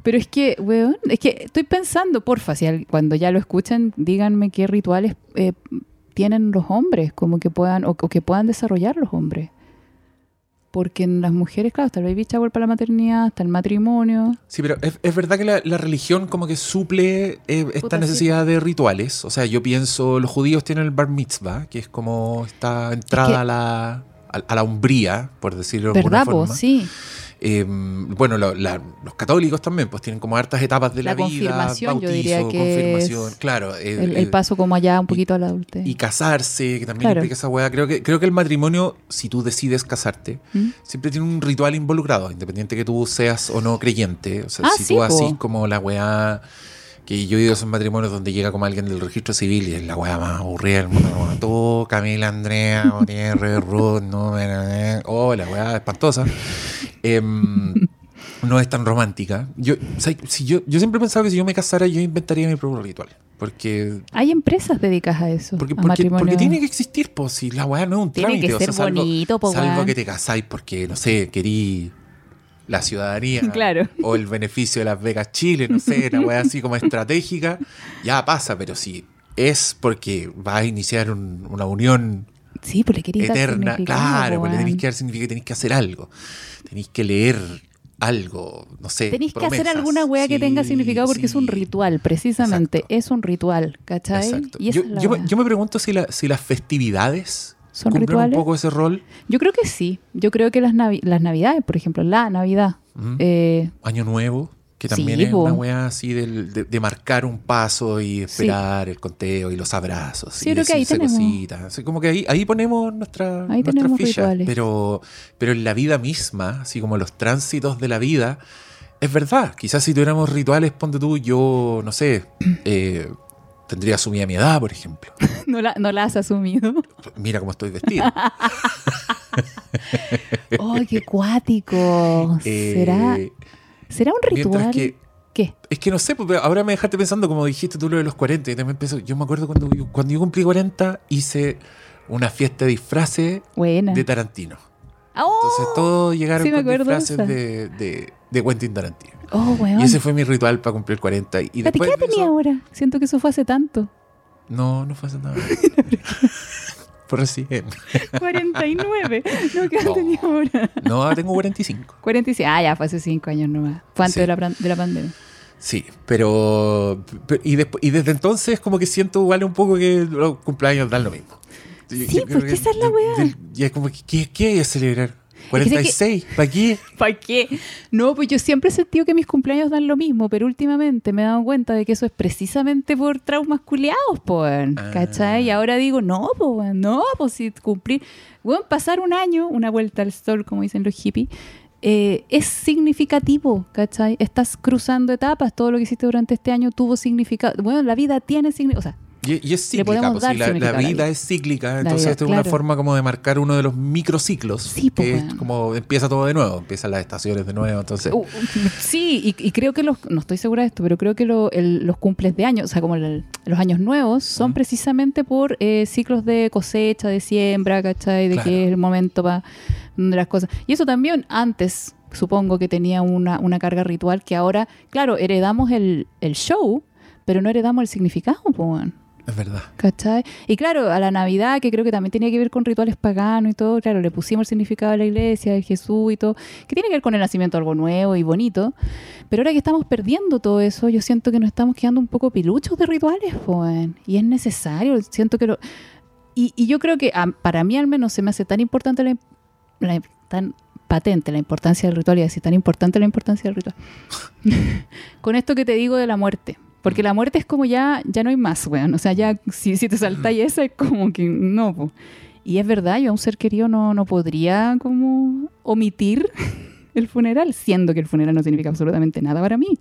Pero es que, weón, es que estoy pensando, porfa, si al- cuando ya lo escuchen, díganme qué rituales eh, tienen los hombres, como que puedan, o, o que puedan desarrollar los hombres. Porque en las mujeres, claro, está el baby shower para la maternidad, está el matrimonio. Sí, pero es, es verdad que la, la religión como que suple eh, esta sí. necesidad de rituales. O sea, yo pienso, los judíos tienen el bar mitzvah, que es como esta entrada que- a, la, a, la umbría, por decirlo de ¿Verdad, alguna forma. Sí. Eh, bueno, lo- la- los católicos también, pues tienen como hartas etapas de la, La vida. yo bautizo, diría que confirmación, claro. eh, El, eh, el paso como allá un poquito a la adultez. y casarse, que también Claro. implica esa weá. Creo que, creo que el matrimonio, si tú decides casarte, ¿Mm? siempre tiene un ritual involucrado, independiente que tú seas o no creyente. O sea, Ah, si sí, tú así como la weá. Que yo he ido a esos matrimonios donde llega como alguien del registro civil y es la weá más aburrida del mundo. Tú, Camila, Andrea, Gutiérrez, Ruth, no, eh, eh, oh, la weá espantosa. Em, no es tan romántica. Yo, o sea, si yo, yo siempre he pensado que si yo me casara, yo inventaría mi propio ritual. Porque Hay empresas dedicadas a eso, porque, a porque, matrimonio. porque tiene que existir, pues si la weá no es un Tiene trámite. que o ser sea, salvo, bonito, po, salvo que te casáis porque, no sé, querí la ciudadanía Claro. o el beneficio de Las Vegas Chile, no sé, una weá así como estratégica, ya pasa, pero si es porque vas a iniciar un- una unión Sí, pues le eterna, significado, claro, pues le tenéis que dar significa que tenéis que hacer algo, tenéis que leer algo, no sé. Tenéis que hacer alguna wea que tenga Sí, significado porque es un sí. ritual, precisamente. Exacto. Es un ritual, ¿cachai? Exacto. Y Yo, me- wea. yo me pregunto si, la- si las festividades ¿Son cumplen rituales? un poco ese rol. Yo creo que sí. Yo creo que las, navi- las navidades, por ejemplo, la Navidad, eh, Año Nuevo. Que también Sí, es po. una weá así del- de, de marcar un paso y esperar el conteo y los abrazos. Sí, y creo que ahí tenemos- cositas. Así como que ahí, ahí ponemos nuestra, Ahí nuestras tenemos fichas. rituales. Pero, pero en la vida misma, así como los tránsitos de la vida, es verdad. Quizás si tuviéramos rituales, ponte tú, yo, no sé, eh, tendría asumida mi edad, por ejemplo. No la, no la has asumido. Mira cómo estoy vestido. ¡Oh, qué cuático! ¿Será, Eh, ¿Será un ritual? que ¿Qué? Es que no sé, porque ahora me dejaste pensando, como dijiste tú lo de los 40, y también pienso, yo me acuerdo cuando, yo- cuando yo cumplí 40, hice una fiesta de disfraces Buena. de Tarantino. ¡Oh! Entonces todos llegaron sí con disfraces de, de, de Quentin Tarantino. ¡Oh, weón! Y ese fue mi ritual para cumplir 40. Y después ¿Qué edad tenía ahora? Siento que eso fue hace tanto. No, no fue hace nada. Por recién. 49. No, ¿qué No. tenía ahora? No, tengo 45. 46. Ah, ya, fue hace 5 años nomás. Fue antes Sí. de, la, de la pandemia. Sí, pero, pero- y, después, y desde entonces como que siento igual un poco que los cumpleaños dan lo mismo. Yo- Sí, yo creo pues, que esa es la weá. Y es como que, ¿qué, qué hay que celebrar? Que sé que- 46, ¿para qué? ¿Para qué? No, pues yo siempre he sentido que mis cumpleaños dan lo mismo, pero últimamente me he dado cuenta de que eso es precisamente por traumas culiados, pues, Ah. ¿cachai? Y ahora digo, no, pues, no, pues si cumplir, bueno, pasar un año, una vuelta al sol, como dicen los hippies, eh, es significativo, ¿cachai? Estás cruzando etapas, todo lo que hiciste durante este año tuvo significado. Bueno, la vida tiene significado, o sea, Y, y es cíclica, pues, dar la, vida es cíclica, La entonces vida, esta es una forma como de marcar uno de los microciclos, Sí, pues, que es como empieza todo de nuevo, empiezan las estaciones de nuevo, entonces... Uh, sí, y, y creo que los, no estoy segura de esto, pero creo que lo- el- los cumples de años, o sea, como el- los años nuevos, son precisamente por eh, ciclos de cosecha, de siembra, ¿cachai? De Claro. que es el momento para de las cosas. Y eso también antes, supongo que tenía una, una carga ritual que ahora, claro, heredamos el, el show, pero no heredamos el significado, pues. Es verdad. ¿Cachai? Y claro, a la Navidad, que creo que también tenía que ver con rituales paganos y todo, claro, le pusimos el significado de la iglesia, de Jesús y todo, que tiene que ver con el nacimiento algo nuevo y bonito. Pero ahora que estamos perdiendo todo eso, yo siento que nos estamos quedando un poco piluchos de rituales, pues. Y es necesario, siento que lo... Y, y yo creo que a- para mí al menos se me hace tan importante la, la- tan patente la importancia del ritual y así tan importante la importancia del ritual. Con esto que te digo de la muerte. Porque la muerte es como ya, ya no hay más, weón. O sea, ya si, si te saltáis esa es como que no, po. Y es verdad, yo a un ser querido no, no podría como omitir el funeral, siendo que el funeral no significa absolutamente nada para mí.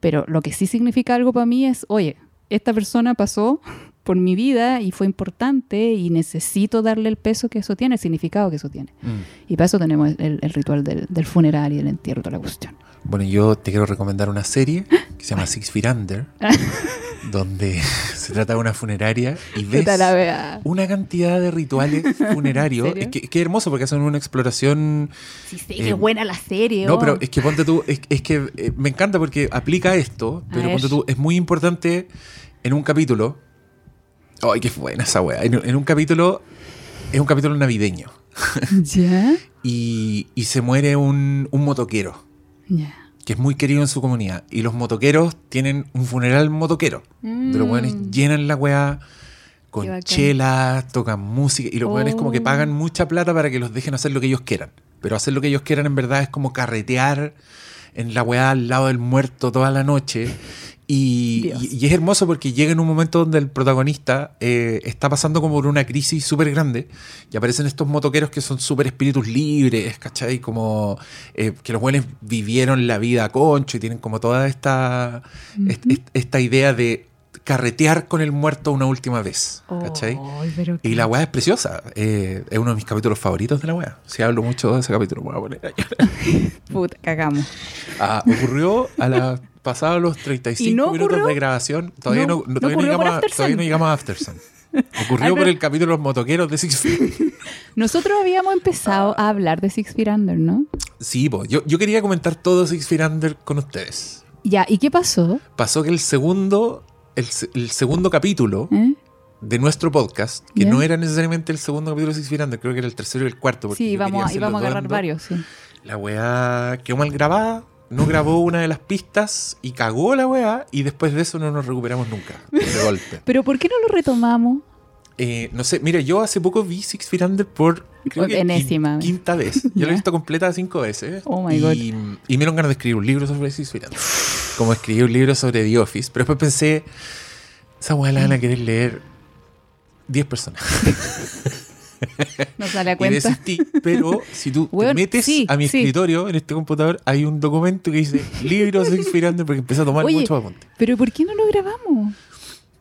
Pero lo que sí significa algo para mí es, oye, esta persona pasó por mi vida y fue importante y necesito darle el peso que eso tiene, el significado que eso tiene. Mm. Y para eso tenemos el, el ritual del, del funeral y el entierro, toda la cuestión. Bueno, yo te quiero recomendar una serie que se llama Six Feet Under, donde se trata de una funeraria y ves wea. una cantidad de rituales funerarios. Es que, que hermoso porque hacen una exploración. Sí, sí, Eh, qué buena la serie. No, oh. pero es que ponte tú, es, es que eh, me encanta porque aplica esto, pero ponte tú, es muy importante en un capítulo. Ay, qué buena esa weá. En, en un capítulo, es un capítulo navideño ¿Ya? y, y se muere un, un motoquero. Que es muy querido en su comunidad. Y los motoqueros tienen un funeral motoquero. De los Mm. weones llenan la weá con chelas, tocan música. Y los weones como que Oh. pagan mucha plata para que los dejen hacer lo que ellos quieran. Pero hacer lo que ellos quieran en verdad es como carretear en la weá al lado del muerto toda la noche. Y, Dios. y- y es hermoso porque llega en un momento donde el protagonista eh, está pasando como por una crisis súper grande y aparecen estos motoqueros que son súper espíritus libres, ¿cachai? Como eh, que los buenos vivieron la vida a concho y tienen como toda esta, est- est- esta idea de carretear con el muerto una última vez, ¿cachai? Pero Y la weá es preciosa. eh, es uno de mis capítulos favoritos de la weá. Si hablo mucho de ese capítulo, me voy a poner ahí. Puta, cagamos. Ah, ocurrió a la pasados los 35 ¿Y no minutos ocurrió? de grabación. Todavía No, todavía no llegamos, a, todavía llegamos a. Ocurrió Ay, por el capítulo de los motoqueros de Six Feet. Nosotros habíamos empezado a hablar de Six Feet Under, ¿no? Sí, po, yo, yo quería comentar todo Six Feet Under con ustedes. Ya, ¿y qué pasó? Pasó que el segundo, el, se- el segundo capítulo ¿Eh? de nuestro podcast, que Ya. no era necesariamente el segundo capítulo de Six Feet Under, creo que era el tercero y el cuarto. porque Sí, íbamos, íbamos a agarrar varios, sí. La weá quedó mal grabada, no grabó una de las pistas y cagó la weá y después de eso no nos recuperamos nunca. De golpe. Pero ¿por qué no lo retomamos? Eh, no sé, mira, yo hace poco vi Six Feet Under por creo que Enésima quin- quinta vez. Yo la Ya. he visto completa cinco veces. Oh my y, God. y me dieron ganas de escribir un libro sobre Six Feet Under. Como escribí un libro sobre The Office. Pero después pensé, esa weá la van a querer leer 10 personas. No sale a Y cuenta. desistí, pero si tú te metes sí, a mi sí. escritorio en este computador, hay un documento que dice libros Under porque empecé a tomar Oye, muchos apuntes. pero ¿por qué no lo grabamos?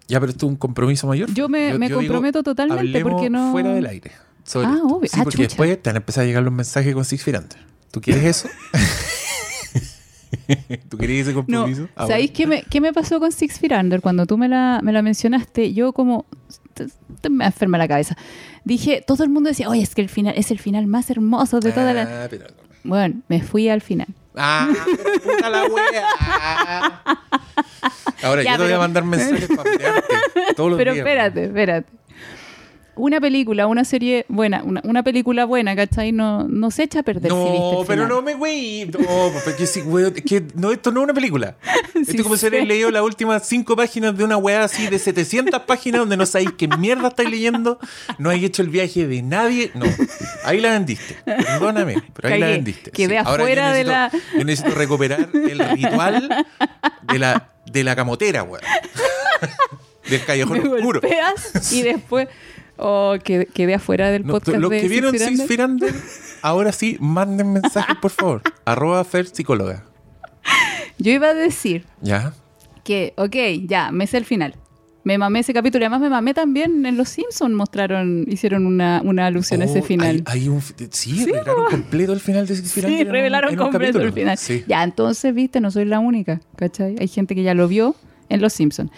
Ya, pero esto es un compromiso mayor. Yo me- me comprometo totalmente porque no- Fuera del aire. sobre Ah, obvio. Sí, Ah, porque chucha. después te van a empezar a llegar los mensajes con Six Under. ¿Tú quieres eso? ¿Tú querías ese No, compromiso? Ah, ¿sabéis bueno. qué me, qué me pasó con Six Feet Under? Cuando tú me la, me la mencionaste, yo como... me enferma la cabeza. Dije, todo el mundo decía, oye, es que el final es el final más hermoso de toda la... Ah, pero- Bueno, me fui al final. Ah, pero puta la wea. Ahora Ya, yo te voy pero- a mandar mensajes para pelearte todos los Pero días. espérate, espérate. Una película, una serie buena, una, una película buena, ¿cachai? No, no se echa a perder si viste No, el pero final. no me güey. No, porque sí, güey, que no, esto no es una película. Esto Sí es como si hubierais sé. leído las últimas cinco páginas de una weá así de 700 páginas donde no sabéis qué mierda estáis leyendo, no hay hecho el viaje de nadie. No, ahí la vendiste. Perdóname, pero ahí la vendiste. Quedé yo afuera de necesito- la- Yo necesito recuperar el ritual de la, de la camotera, weá. Del callejón me oscuro. y después... Oh, quedé, quedé afuera del No, podcast los de que vieron Six Feet Under. Ahora sí, manden mensajes, por favor. Arroba Fer Psicóloga. Yo iba a decir ¿Ya? que, ok, ya, me sé el final. Me mamé ese capítulo y además me mamé también en Los Simpsons mostraron, hicieron una, una alusión a ese Oh, final. Hay, hay un, fi- sí, revelaron completo el final de Six Feet Sí, Under en un- revelaron en completo el final. Sí. Ya, entonces, viste, no soy la única, ¿cachai? Hay gente que ya lo vio en Los Simpsons.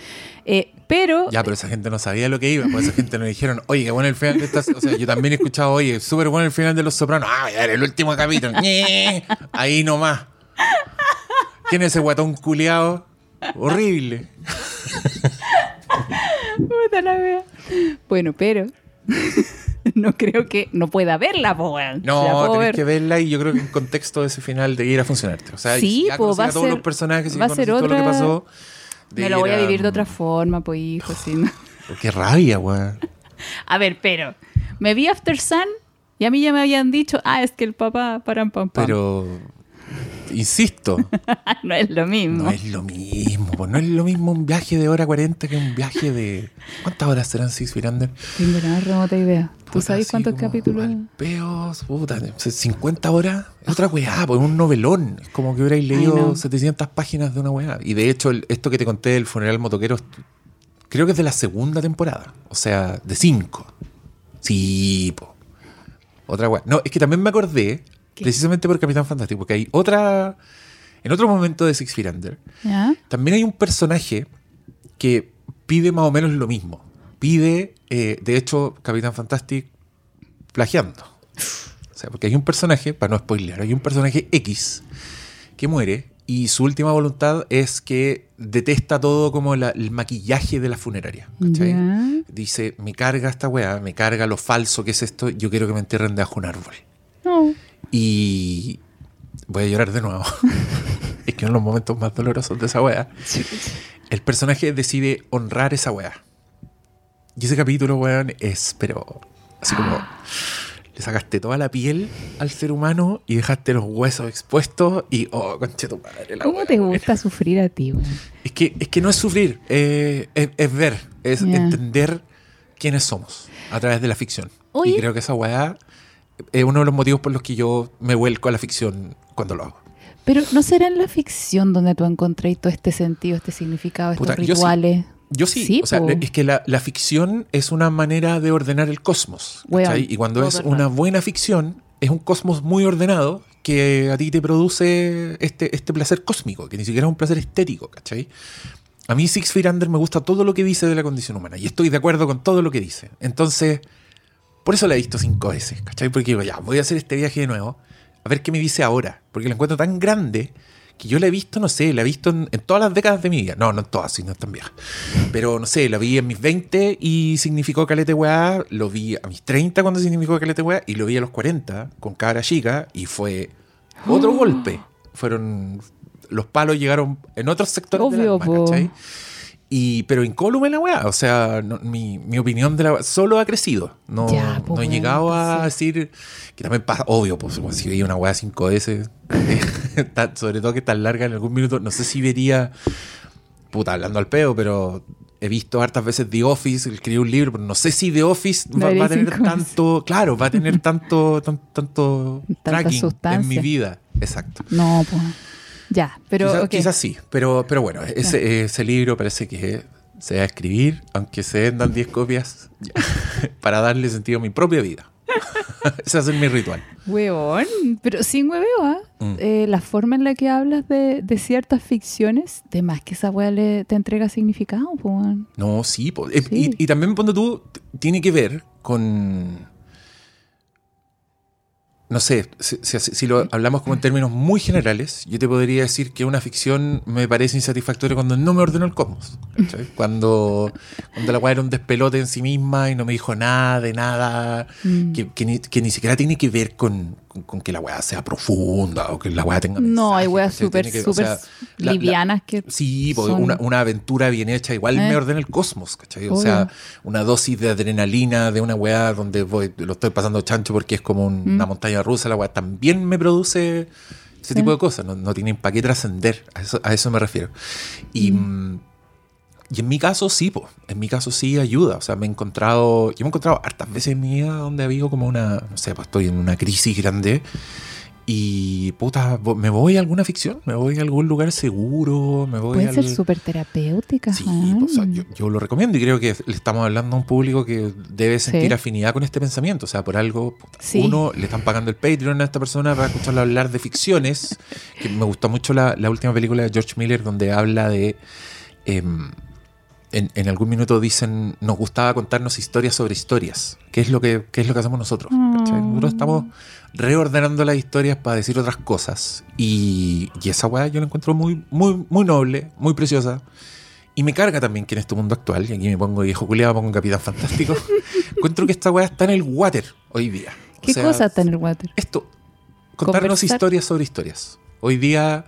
Eh, pero, Ya, pero esa gente no sabía lo que iba, pues esa gente nos dijeron, oye, qué bueno el final de esta... O sea, yo también he escuchado, oye, súper bueno el final de Los Sopranos. Ah, voy a ver el último capítulo. Ahí nomás. ¿Quién es ese guatón culiado? Horrible. Puta la wea. Bueno, pero no creo que no pueda verla, po, No, tenés ver. que verla y yo creo que en contexto de ese final de ir a funcionarte. O sea, Sí, ya po, va a todos ser- los personajes y va a ser conocí todo lo que otra- pasó. De Me lo voy a vivir de otra forma, pues hijo, sí. Qué rabia, weón. A ver, pero me vi After Sun y a mí ya me habían dicho, ah, es que el papá paran pam pam. Pero, insisto, no es lo mismo. no es lo mismo. pues no es lo mismo un viaje de hora 40 que un viaje de... ¿Cuántas horas serán Six Feet Under? Tengo la más remota idea. ¿Tú Puta, sabes cuántos capítulos? peos, puta, o sea, 50 horas es otra weá, pues un novelón. Es como que hubierais leído no. 700 páginas de una weá. Y de hecho, el- esto que te conté del funeral motoquero, creo que es de la segunda temporada. O sea, de 5. Sí, po. Otra weá. No, es que también me acordé, ¿Qué? precisamente por Capitán Fantástico, porque hay otra. En otro momento de Six Feet Under, ¿Ya? también hay un personaje que pide más o menos lo mismo. Pide, eh, de hecho, Capitán Fantastic plagiando. O sea, porque hay un personaje, para no spoilear, hay un personaje X que muere y su última voluntad es que detesta todo como la- el maquillaje de la funeraria. ¿cachai? Dice, me carga esta weá, me carga lo falso que es esto, yo quiero que me entierren debajo de un árbol. No. Y voy a llorar de nuevo. es que uno de los momentos más dolorosos de esa weá el personaje decide honrar esa weá. Y ese capítulo, weón, es, pero así como le sacaste toda la piel al ser humano y dejaste los huesos expuestos y, oh, conche tu madre, la ¿Cómo te gusta sufrir a ti, weón? Es que, es que no es sufrir, eh, es, es ver, es entender quiénes somos a través de la ficción. Oye. Y creo que esa weá es uno de los motivos por los que yo me vuelco a la ficción cuando lo hago. Pero ¿no será en la ficción donde tú encontré todo este sentido, este significado, estos Puta, yo sí. rituales? Yo sí, Sí, o sea, es que la, la ficción es una manera de ordenar el cosmos. ¿cachai? y cuando todo es el una buena ficción, es un cosmos muy ordenado que a ti te produce este, este placer cósmico, que ni siquiera es un placer estético, ¿cachai? A mí Six Feet Under me gusta todo lo que dice de la condición humana y estoy de acuerdo con todo lo que dice. Entonces, por eso la he visto cinco veces, ¿cachai? Porque digo, ya, voy a hacer este viaje de nuevo, a ver qué me dice ahora, porque la encuentro tan grande que yo la he visto, no sé, la he visto en, en todas las décadas de mi vida. No, no en todas, si no es tan vieja. Pero no sé, la vi en mis 20 y significó calete weá, lo vi a mis 30 cuando significó calete weá, y lo vi a los 40 con cara chica y fue otro golpe. Fueron. Los palos llegaron en otros sectores Obvio, alma, po. Y, pero incólume la weá. O sea, no- mi, mi opinión de la weá solo ha crecido. No, Ya, pues, no he llegado a sí. decir que también pasa, obvio, pues si veía una weá 5S, tan- sobre todo que tan larga en algún minuto, no sé si vería, puta, hablando al peo, pero he visto hartas veces The Office, escribí un libro, pero no sé si The Office va, va a tener 5S. tanto, claro, va a tener tanto, tan- tanto tracking en sustancia. mi vida. Exacto. No, pues. Ya, pero. quizás, ok. quizás sí, pero, pero bueno, ese, ese libro parece que se va a escribir, aunque se vendan 10 copias, para darle sentido a mi propia vida. ese ser mi ritual. Huevón, pero sin hueveo, ¿ah? Mm. Eh, la forma en la que hablas de, de ciertas ficciones, de más que esa le, te entrega significado, weón. No, sí. po. Eh, Sí. Y, y también, ponte tú, tiene que ver con... No sé, si, si- si lo hablamos como en términos muy generales, yo te podría decir que una ficción me parece insatisfactoria cuando no me ordenó el cosmos. ¿cachai? Cuando, cuando la weá era un despelote en sí misma y no me dijo nada de nada, Mm. que, que ni, que ni siquiera tiene que ver con, con- con que la weá sea profunda o que la weá tenga No, hay weas súper, o súper sea, la- la- livianas que. Sí, porque son- una, una aventura bien hecha igual Eh. me ordena el cosmos, ¿cachai? O Obvio. sea, una dosis de adrenalina de una weá donde voy, lo estoy pasando chancho porque es como un- una montaña rusa, la weá también me produce ese Mm. Sí. tipo de cosas, no, no tienen para qué trascender, a eso, a eso me refiero. Y, mm, y en mi caso sí, po, en mi caso sí ayuda, o sea, me he encontrado, yo me he encontrado hartas veces en mi vida donde ha habido como una, no sé, pues estoy en una crisis grande y puta, me voy a alguna ficción, me voy a algún lugar seguro, me voy Puede al... ser súper terapéutica. Sí, weón. o sea, yo, yo lo recomiendo y creo que le estamos hablando a un público que debe sentir Sí. afinidad con este pensamiento. O sea, por algo, puta, Sí. uno, le están pagando el Patreon a esta persona para escucharlo hablar de ficciones. que me gustó mucho la, la última película de George Miller donde habla de... em, en, en algún minuto dicen, nos gustaba contarnos historias sobre historias. ¿Qué es lo que, es lo que hacemos nosotros? ¿cachai? Nosotros estamos reordenando las historias para decir otras cosas. Y, y esa weá yo la encuentro muy, muy, muy noble, muy preciosa. Y me carga también que en este mundo actual, y aquí me pongo viejo culiado, pongo un capitán fantástico, encuentro que esta weá está en el water hoy día. O ¿Qué sea, cosa está en el water? Esto, contarnos Conversar. historias sobre historias. Hoy día,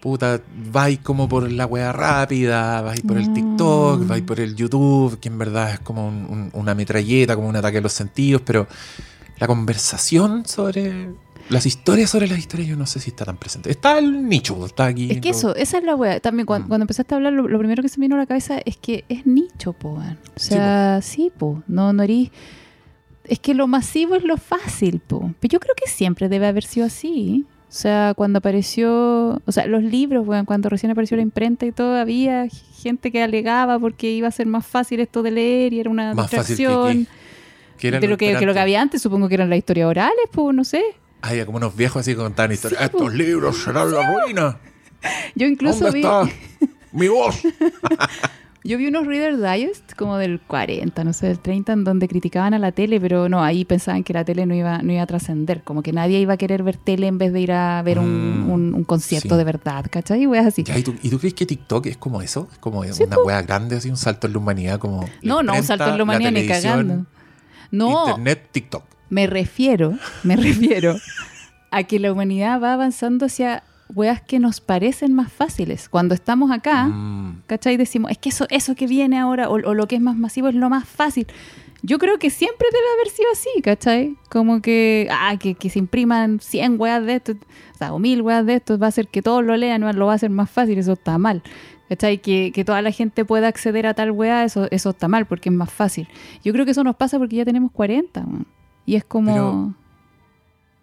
puta, vais como por la weá rápida, vais por el Mm. TikTok, vais por el YouTube, que en verdad es como un- un- una metralleta, como un ataque a los sentidos, pero la conversación sobre las historias sobre las historias yo no sé si está tan presente. Está el nicho, está aquí. Es que eso, esa es la wea. También cuando, Mm. cuando empezaste a hablar, lo, lo primero que se me vino a la cabeza es que es nicho, po. O sea, sí, po. No, no eres- Es que lo masivo es lo fácil, po. Pero yo creo que siempre debe haber sido así. O sea, cuando apareció, o sea, los libros, weón, cuando recién apareció la imprenta y todo, había gente que alegaba porque iba a ser más fácil esto de leer y era una Más fácil que distracción. qué. Que de lo que, que lo que esperantes. había antes, supongo que eran las historias orales, pues, no sé. Había como unos viejos así que contaban historias. Sí. Estos libros serán la ruina. Yo incluso ¿Dónde vi, está mi voz? Yo vi unos Reader Digest como del 40, no sé, del 30, en donde criticaban a la tele, pero no, ahí pensaban que la tele no iba, no iba a trascender, como que nadie iba a querer ver tele en vez de ir a ver un, Mm, un- un concierto sí. de verdad, ¿cachai? Y weas así. Ya, ¿y, tú, y tú crees que TikTok es como eso? Es como Sí, una wea grande, así un salto en la humanidad, como. No, no, un salto en la humanidad ni cagando. No, Internet, TikTok. me refiero, me refiero a que la humanidad va avanzando hacia weas que nos parecen más fáciles. Cuando estamos acá, Mm, ¿cachai? Decimos, es que eso, eso que viene ahora o, o lo que es más masivo es lo más fácil. Yo creo que siempre debe haber sido así, ¿cachai? Como que, ah, que, que se impriman 100 weas de esto, o sea, o 1000 weas de esto, va a hacer que todos lo lean, lo va a hacer más fácil, eso está mal. ¿Cachai? Que, que toda la gente pueda acceder a tal wea, eso, eso está mal porque es más fácil. Yo creo que eso nos pasa porque ya tenemos 40, weón. Y es como... Pero-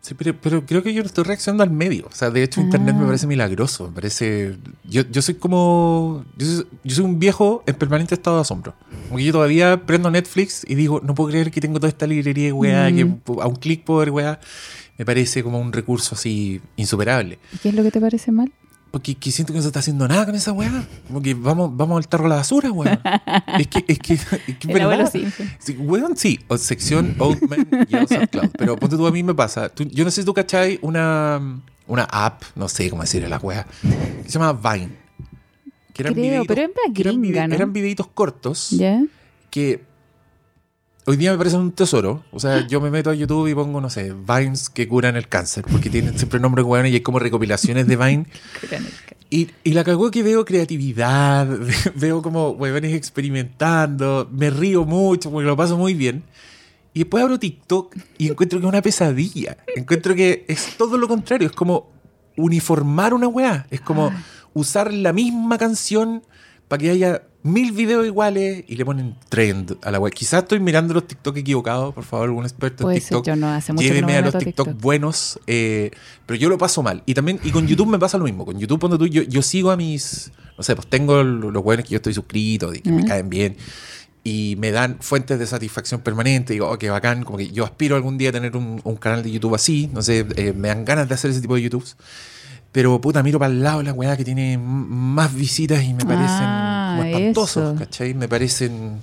Sí, pero, pero creo que yo no estoy reaccionando al medio. O sea, de hecho, Internet me Ah. parece milagroso. Me parece. Yo, yo soy como. Yo soy, yo soy un viejo en permanente estado de asombro. Como que yo todavía prendo Netflix y digo, no puedo creer que tengo toda esta librería de weá, Mm. que a un clic puedo ver weá. Me parece como un recurso así insuperable. ¿Y qué es lo que te parece mal? Porque que siento que no se está haciendo nada con esa weá. Como que vamos, vamos al tarro a la basura, weón. es que, es que, es que. Sí, weón, sí, o sección Old Man Yells at Cloud. Pero ponte tú, a mí me pasa. Tú- yo no sé si tú cachai una, una app, no sé cómo decirle la wea, que se llama Vine. Que Creo, pero es más que eran, eran videitos cortos que hoy día me parecen un tesoro. O sea, yo me meto a YouTube y pongo, no sé, Vines que curan el cáncer, porque tienen siempre nombre bueno y hay como recopilaciones de Vine. Y, y la cagó que veo creatividad, veo como huevones experimentando, me río mucho porque lo paso muy bien. Y después abro TikTok y encuentro que es una pesadilla. Encuentro que es todo lo contrario. Es como uniformar una weá. Es como usar la misma canción para que haya mil videos iguales y le ponen trend a la web. Quizás estoy mirando los TikTok equivocados, por favor, algún experto Puede en ser, TikTok. yo no, hace mucho no Lléveme me a los TikTok, TikTok. buenos, eh, pero yo lo paso mal. Y también, y con YouTube me pasa lo mismo. Con YouTube, cuando tú, yo, yo sigo a mis, no sé, pues tengo lo- los buenos que yo estoy suscrito que me caen bien. Y me dan fuentes de satisfacción permanente. Digo, oh, qué bacán. Como que yo aspiro algún día a tener un, un canal de YouTube así. No sé, eh, me dan ganas de hacer ese tipo de YouTubes. Pero puta, miro para el lado la weá que tiene más visitas y me parecen Ah, como espantosos, eso. ¿cachai? Me parecen.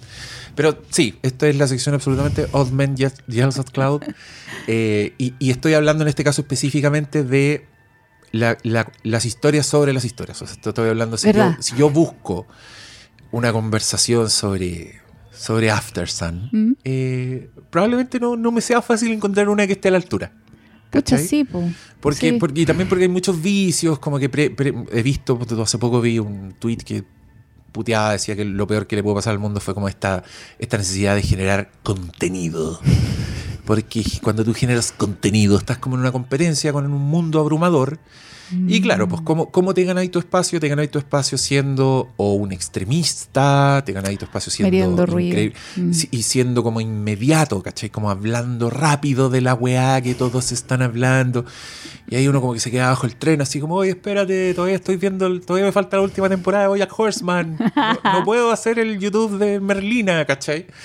Pero sí, esta es la sección absolutamente Old Men Ye- Yells at Cloud. Eh, y, y estoy hablando en este caso específicamente de la- la- las historias sobre las historias. O sea, esto estoy hablando. Si yo, ¿Verdad? si yo busco una conversación sobre, sobre After Sun, Mm. eh, probablemente no, no me sea fácil encontrar una que esté a la altura. Pucha, sí, po. Porque, Sí. porque, y también porque hay muchos vicios, como que pre- pre- he visto, hace poco vi un tweet que puteaba, decía que lo peor que le pudo pasar al mundo fue como esta, esta necesidad de generar contenido. Porque cuando tú generas contenido, estás como en una competencia con un mundo abrumador. Y claro, pues ¿cómo, cómo te ganáis tu espacio? Te ganáis tu espacio siendo o un extremista, te ganáis tu espacio siendo increíble Mm. y siendo como inmediato, ¿cachai? Como hablando rápido de la weá que todos están hablando. Y ahí uno como que se queda bajo el tren, así como, oye, espérate, todavía estoy viendo, todavía me falta la última temporada de Bojack Horseman. No, no puedo hacer el YouTube de Merlina, ¿cachai?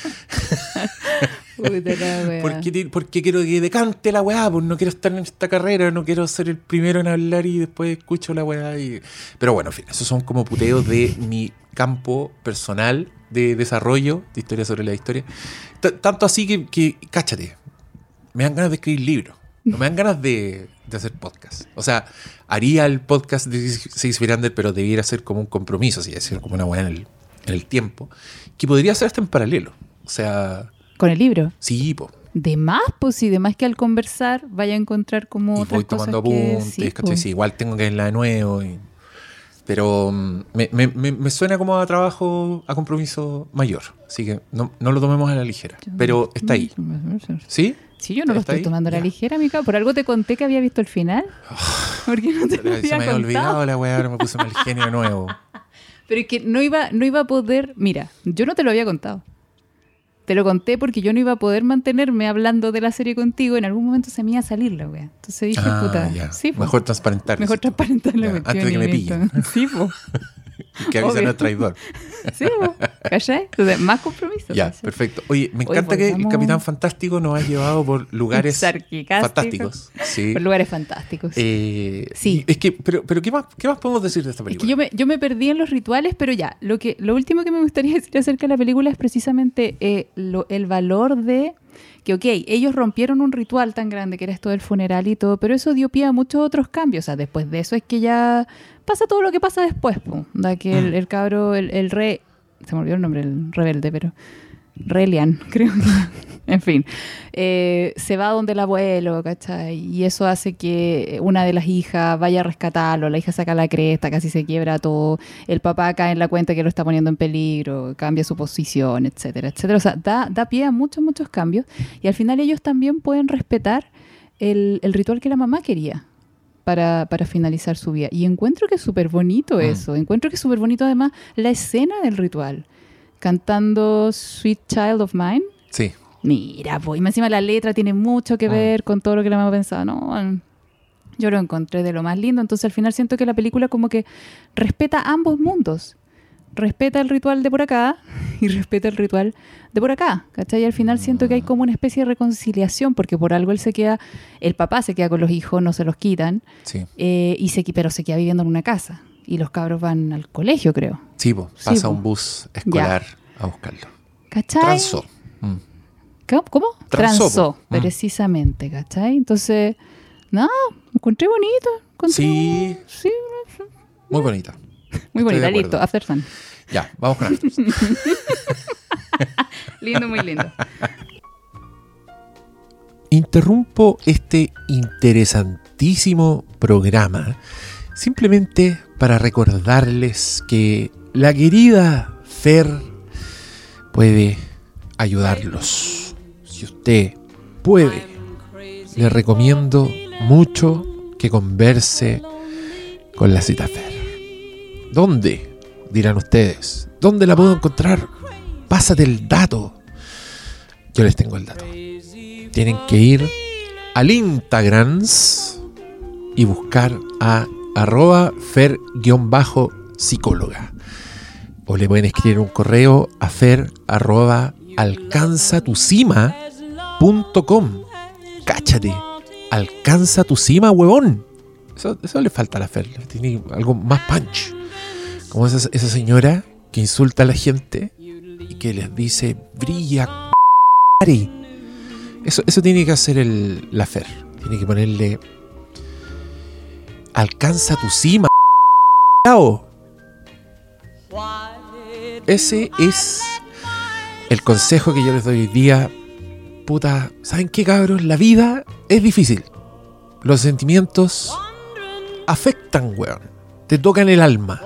Wea. Porque, ti- porque quiero que decante la weá, pues no quiero estar en esta carrera, no quiero ser el primero en hablar y después escucho la weá. Y... Pero bueno, en fin, esos son como puteos de mi campo personal de desarrollo, de historia sobre la historia. T- tanto así que, que, cáchate, me dan ganas de escribir libros, no me dan ganas de, de hacer podcast. O sea, haría el podcast de Six Feet Under, pero debiera ser como un compromiso, así decir, como una weá en el, en el tiempo, que podría ser hasta en paralelo. O sea, Con el libro. sí, po. De más, pues, y de más que al conversar vaya a encontrar como y otras voy tomando cosas que- apuntes, sí, ¿cachai? pues. Sí, igual tengo que verla de nuevo. y- pero mm, me, me- me- me suena como a trabajo, a compromiso mayor. Así que no, no lo tomemos a la ligera. Pero está ahí. ¿Sí? Sí, yo no lo ¿Está estoy ahí? tomando a la Ya. ligera, Mica. Por algo te conté que había visto el final. Porque no te lo Se había me había olvidado la weá, ahora me puse mal genio nuevo. Pero es que no iba, no iba a poder. Mira, yo no te lo había contado. Te lo conté porque yo no iba a poder mantenerme hablando de la serie contigo. En algún momento se me iba a salir la wea. Entonces dije, Ah, puta. ya. Sí. Mejor transparentar. Mejor transparentar la. Antes de que me pillen. Sí, que avisa no es traidor. Sí. ¿Cachai? Entonces, más compromiso. Ya, ¿cachai? perfecto. Oye, me encanta que el Capitán Fantástico nos ha llevado por lugares fantásticos. Sí. Por lugares fantásticos. Eh, Sí. Es que, pero, pero ¿qué más, qué más podemos decir de esta Es película? que yo me, yo me perdí en los rituales, pero ya, lo que lo último que me gustaría decir acerca de la película es precisamente eh, lo- el valor de que, ok, ellos rompieron un ritual tan grande que era esto del funeral y todo, pero eso dio pie a muchos otros cambios. O sea, después de eso es que ya pasa todo lo que pasa después, po. Da que el, Mm. el cabro, el, el rey, se me olvidó el nombre, el rebelde, pero Relian, creo que. en fin. Eh, se va donde el abuelo, ¿cachai? Y eso hace que una de las hijas vaya a rescatarlo. La hija saca la cresta, casi se quiebra todo. El papá cae en la cuenta que lo está poniendo en peligro, cambia su posición, etcétera, etcétera. O sea, da, da pie a muchos, muchos cambios. Y al final ellos también pueden respetar el, el ritual que la mamá quería. Para, para finalizar su vida. Y encuentro que es súper bonito Mm. eso. Encuentro que es súper bonito además la escena del ritual cantando Sweet Child of Mine. Sí. Mira, pues, y más encima la letra tiene mucho que Ah. ver con todo lo que la mamá pensaba. No, yo lo encontré de lo más lindo. Entonces, al final siento que la película como que respeta ambos mundos. Respeta el ritual de por acá y respeta el ritual de por acá. ¿Cachai? Y al final siento que hay como una especie de reconciliación, porque por algo él se queda, el papá se queda con los hijos, no se los quitan, Sí. eh, y se, pero se queda viviendo en una casa. Y los cabros van al colegio, creo. Sí, po, pasa un bus escolar a buscarlo. ¿Cachai? Transó. Mm. ¿Cómo? Transó. Mm. precisamente, ¿cachai? Entonces, no, encontré bonito. encontré- Sí. sí, Muy bonita. muy bonita, de acuerdo. listo, After Sun. Ya, vamos con After Sun. Lindo, muy lindo. interrumpo este interesantísimo programa simplemente para recordarles que la querida Fer puede ayudarlos. Si usted puede, le recomiendo mucho que converse con la cita Fer. ¿Dónde? Dirán ustedes. ¿Dónde la puedo encontrar? Pásate el dato. Yo les tengo el dato. Tienen que ir al Instagrams y buscar a arroba fer-psicóloga. O le pueden escribir un correo a fer arroba alcanzatucima.com. Cáchate, alcanza tu cima, huevón. Eso, eso le falta a la Fer, tiene algo más punch. Como esa, esa señora que insulta a la gente y que les dice, brilla, c******". Eso, eso tiene que hacer el, la Fer. Tiene que ponerle, alcanza tu cima. Ese es el consejo que yo les doy hoy día. Puta, ¿saben qué cabros? La vida es difícil. Los sentimientos afectan, weón. Te tocan el alma.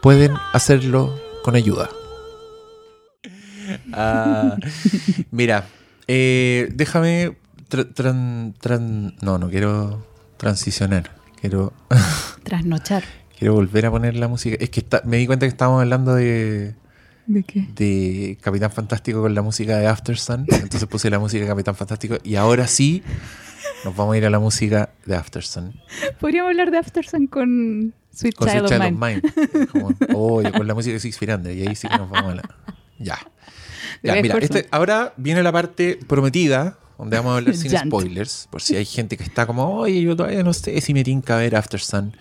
Pueden hacerlo con ayuda. Ah, mira, eh, déjame. Tra- tran- tran- no, no quiero transicionar. Quiero, Trasnochar. quiero volver a poner la música. Es que está- me di cuenta que estábamos hablando de, ¿De qué? de Capitán Fantástico con la música de After Sun. Entonces puse la música de Capitán Fantástico. Y ahora sí, nos vamos a ir a la música de After Sun. Podríamos hablar de Aftersun con Sweet Con Child, Sweet of Child Mine. of Mine. Como, oh, con la música de Six Feet Under. Y ahí sí que nos vamos a la. Ya. Ya, mira, este- ahora viene la parte prometida, donde vamos a hablar sin spoilers, por si hay gente que está como, oye, yo todavía no sé si me tinca ver After Sun.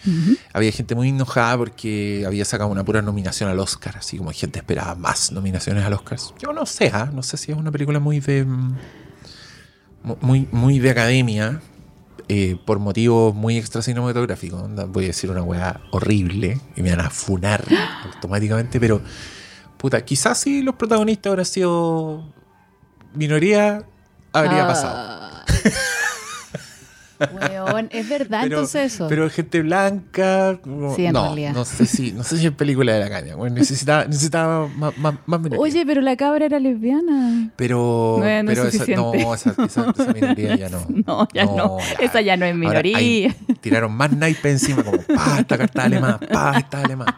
Había gente muy enojada porque había sacado una pura nominación al Oscar, así como gente esperaba más nominaciones al Oscar. Yo no sé, ¿ah? no sé si es una película muy de mm, mu- muy, muy de academia, eh, por motivos muy extra cinematográficos. Voy a decir una weá horrible y me van a funar automáticamente, pero puta, quizás si los protagonistas hubieran sido minoría, habría Ah. pasado. Weón, es verdad Pero, entonces eso. pero gente blanca, Sí, en no, realidad. no sé si, no sé si es película de la caña. Bueno, necesitaba, necesitaba más, más. Oye, pero la cabra era lesbiana. pero, no es esa, no, esa, esa- esa minoría ya no. No, ya no. Esa ya no es Ahora, minoría. ahí tiraron más naipes encima, como, pa, esta carta alemán, pa, esta alemán.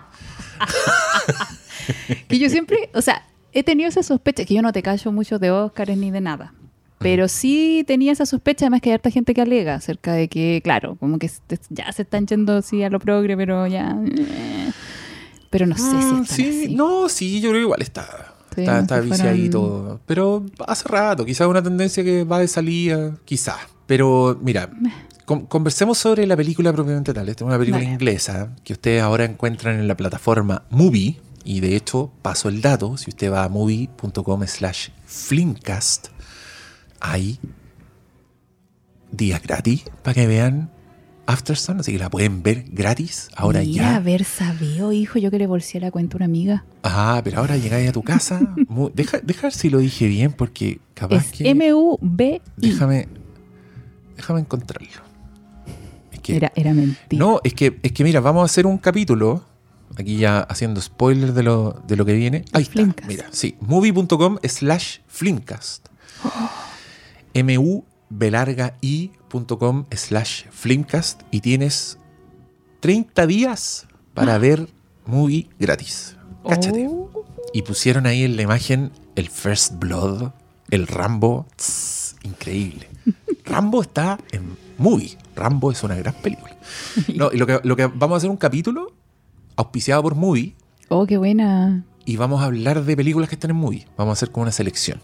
Que yo siempre, o sea, he tenido esa sospecha, que yo no te callo mucho de Óscares ni de nada. Pero sí tenía esa sospecha, además que hay harta gente que alega acerca de que, claro, como que ya se están yendo así a lo progre, pero ya... eh. Pero no sé si Mm, están sí, así. no, sí, yo creo que igual está. Sí, está está se viciadito. Pero hace rato, quizás una tendencia que va de salida, quizás. Pero mira, con- conversemos sobre la película propiamente tal. Esta es una película inglesa que ustedes ahora encuentran en la plataforma Movie. Y de hecho, paso el dato, si usted va a movie.com slash flimcast, hay días gratis para que vean After Sun, así que la pueden ver gratis ahora Mira, ya. haber sabido, hijo, yo que le bolseé la cuenta a una amiga. Ah, pero ahora llegáis a tu casa. deja, deja ver si lo dije bien, porque capaz Es que. M-U-B-I. Déjame. Déjame encontrarlo. Es que. Era, era mentira. no, es que, es que mira, vamos a hacer un capítulo. Aquí ya haciendo spoiler de lo, de lo que viene. Ahí está. Mira, sí. Movie.com slash Flimcast. mubelargai.com slash Flimcast. Y tienes 30 días para ver movie gratis. Cáchate. Oh. Y pusieron ahí en la imagen el First Blood, el Rambo. Tss, increíble. Rambo está en movie. Rambo es una gran película. No, y lo que, lo que vamos a hacer un capítulo auspiciado por movie Oh, qué buena. y vamos a hablar de películas que están en movie. Vamos a hacer como una selección.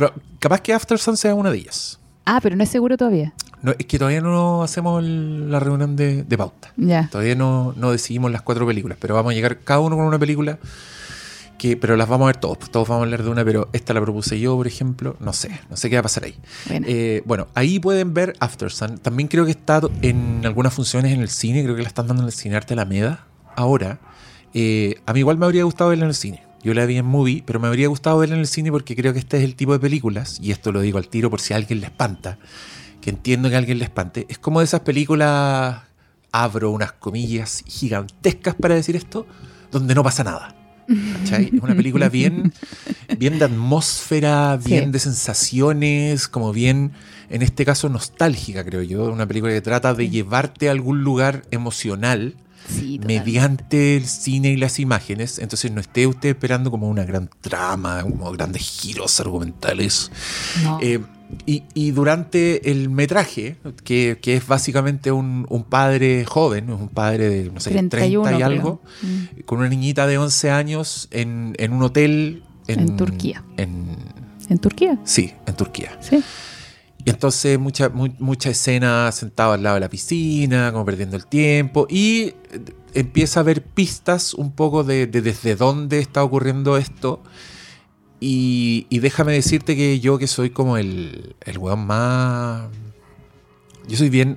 Pero capaz que After Sun sea una de ellas. Ah, pero no es seguro todavía. No, es que todavía no hacemos el- la reunión de, de pauta. Ya. Todavía no, no decidimos las cuatro películas, pero vamos a llegar cada uno con una película que, pero las vamos a ver todos. pues Todos vamos a hablar de una, pero esta la propuse yo, por ejemplo. No sé, no sé qué va a pasar ahí. Eh, bueno, ahí pueden ver After Sun. También creo que está en algunas funciones en el cine. Creo que la están dando en el cine Arte Alameda ahora. Eh, a mí igual me habría gustado verla en el cine. Yo la vi en movie, pero me habría gustado verla en el cine porque creo que este es el tipo de películas, y esto lo digo al tiro por si a alguien le espanta, que entiendo que a alguien le espante. Es como de esas películas, abro unas comillas gigantescas para decir esto, donde no pasa nada. ¿Cachai? Es una película bien, bien de atmósfera, bien Sí. de sensaciones, como bien, en este caso, nostálgica, creo yo. Una película que trata de llevarte a algún lugar emocional Sí, mediante el cine y las imágenes. Entonces no esté usted esperando como una gran trama, como grandes giros argumentales. No. Eh, y, y durante el metraje, que, que es básicamente un, un padre joven, un padre de, no sé, 31 30 y algo, Mm. con una niñita de 11 años en, en un hotel En Turquía. en- ¿En Turquía? sí, en Turquía. Sí. Y entonces mucha, mu- mucha escena sentado al lado de la piscina, como perdiendo el tiempo, y eh, empieza a haber pistas un poco de, de desde dónde está ocurriendo esto. Y, déjame decirte que yo que soy como el, el weón más... Yo soy bien...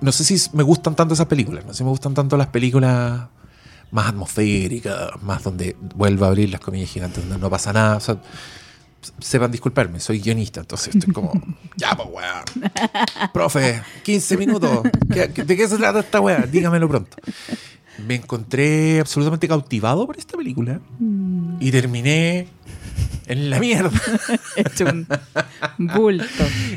No sé si me gustan tanto esas películas, no sé si me gustan tanto las películas más atmosféricas, más donde vuelvo a abrir las comillas gigantes, donde no pasa nada. O sea, sepan disculparme, soy guionista, entonces estoy como, ya, pues, weón. Profe, 15 minutos. ¿Qué- qué- ¿De qué se trata esta weá? Dígamelo pronto. Me encontré absolutamente cautivado por esta película y terminé en la mierda. Hecho un bulto.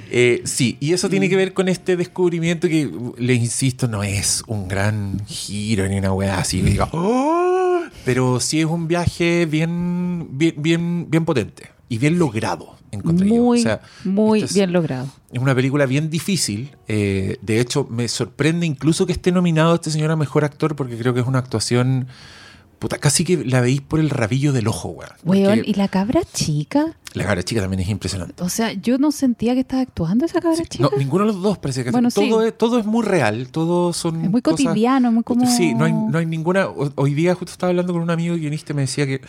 Eh, sí, y eso tiene que ver con este descubrimiento que, les insisto, no es un gran giro ni una weá así diga, "Oh", pero sí es un viaje bien, bien, bien, bien potente y bien logrado, encontré yo. Muy, O sea, muy es- bien logrado. Es una película bien difícil. eh, de hecho, me sorprende incluso que esté nominado este señor a mejor actor porque creo que es una actuación. Puta, casi que la veis por el rabillo del ojo, weón. Porque Weón, ¿y la cabra chica? La cara chica también es impresionante. O sea, yo no sentía que estaba actuando esa cabra Sí, chica. no, ninguno de los dos parece que Bueno, todo, sí. es, todo es muy real, todo son es muy cosas- cotidiano, muy como... Sí, no hay, no hay ninguna. ho- Hoy día justo estaba hablando con un amigo guionista y me decía que.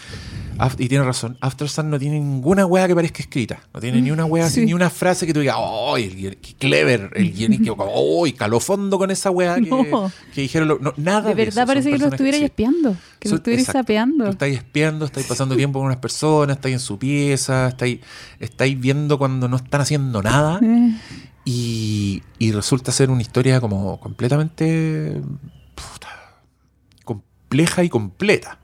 Y tiene razón, After Sun no tiene ninguna wea que parezca escrita. No tiene ni una wea, Sí. ni una frase que tú digas, ¡oh! Guion- qué clever! El guionista, ¡oh! Y caló fondo con esa wea que, No. que dijeron. lo- no, nada De de verdad eso, parece que lo estuvierais espiando, que lo Son- estuvierais exacto. sapeando. Estáis espiando, estáis pasando tiempo con unas personas, estáis en su pieza, estáis, estáis viendo cuando no están haciendo nada. Y, y resulta ser una historia como completamente puta, compleja y completa.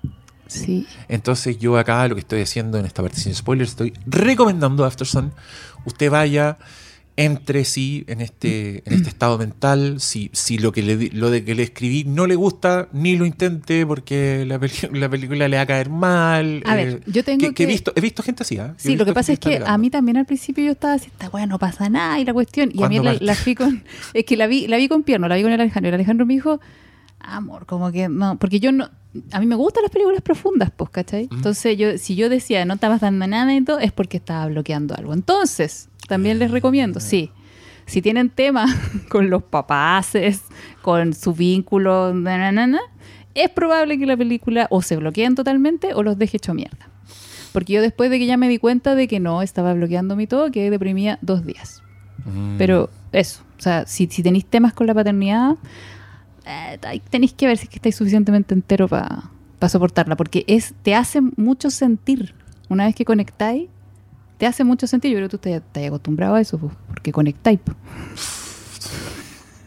sí. Entonces yo acá lo que estoy haciendo en esta parte sin spoilers, estoy recomendando After Sun. Usted vaya, entre sí en este, en este estado mental. Si, si lo, que le, lo de que le escribí no le gusta, ni lo intente porque la, la película le va a caer mal. A ver, yo tengo que, que he, visto, he visto gente así. ¿ah? He Sí, lo que pasa es que a mí también al principio yo estaba así, esta weá no pasa nada y la cuestión. Y a mí ¿Cuándo la, la fui con. Es que la vi, la vi con pierno, la vi con el Alejandro. Y el Alejandro me dijo, amor, como que no. Porque yo no. A mí me gustan las películas profundas, pues, ¿cachai? Mm. Entonces, yo, si yo decía no estabas dando nada y todo, es porque estaba bloqueando algo. Entonces, también les recomiendo, sí. Si tienen temas con los papaces, con su vínculo, na, na, na, es probable que la película o se bloqueen totalmente o los deje hecho mierda. Porque yo después de que ya me di cuenta de que no estaba bloqueando mi todo, quedé deprimida dos días. Mm. Pero eso, o sea, si, si tenéis temas con la paternidad, eh, tenéis que ver si es que estáis suficientemente entero para soportarla, porque es te hace mucho sentir. Una vez que conectáis, te hace mucho sentir. Yo creo que tú estás, estás acostumbrado a eso, pues, porque conectáis. pues.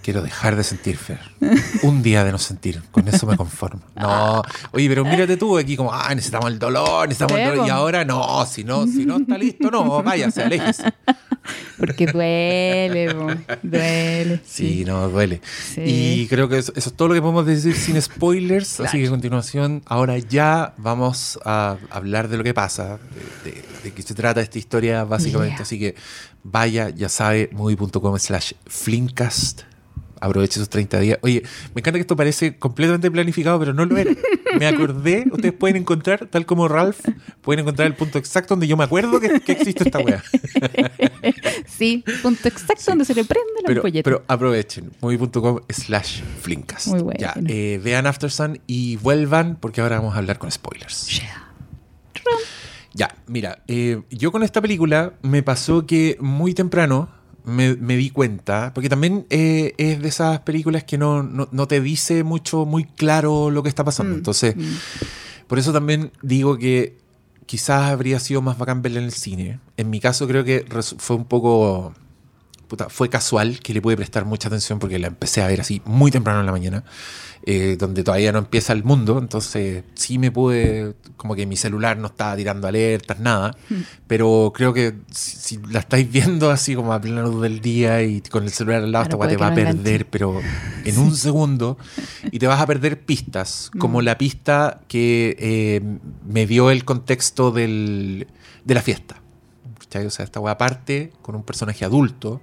Quiero dejar de sentir, Fer. Un día de no sentir. Con eso me conformo. No. Oye, pero mírate tú aquí como, ah, necesitamos el dolor, necesitamos el dolor. Y ahora no, si no, si no está listo, no, váyase, aléjese. Porque duele, po, duele. Sí, no, duele. Sí. Y creo que eso, eso es todo lo que podemos decir sin spoilers. Así que a continuación, ahora ya vamos a hablar de lo que pasa, de, de- de qué se trata esta historia, básicamente. Yeah. Así que vaya, ya sabe, movie.com slash flimcast. Aproveche esos 30 días. Oye, me encanta que esto parece completamente planificado, pero no lo era. Me acordé, ustedes pueden encontrar, tal como Ralph, pueden encontrar el punto exacto donde yo me acuerdo que, que existe esta wea. Sí, punto exacto donde se le prende la Pero, ampolleta. pero aprovechen, movie.com slash flimcast. Muy bueno. Ya, eh, vean After Sun y vuelvan porque ahora vamos a hablar con spoilers. Yeah. Ya, mira, eh, yo con esta película me pasó que muy temprano me, me di cuenta, porque también eh, es de esas películas que no, no, no te dice mucho, muy claro lo que está pasando. Mm, Entonces, mm. por eso también digo que quizás habría sido más bacán verla en el cine. En mi caso creo que fue un poco... puta, fue casual que le pude prestar mucha atención porque la empecé a ver así muy temprano en la mañana, eh, donde todavía no empieza el mundo, entonces sí me pude, como que mi celular no estaba tirando alertas, nada, pero creo que si, si la estáis viendo así como a plena luz del día y con el celular al lado, esta te va a perder, enganche. pero en un segundo, y te vas a perder pistas, como Mm. la pista que eh, me dio el contexto del, de la fiesta. O sea, esta weá parte con un personaje adulto,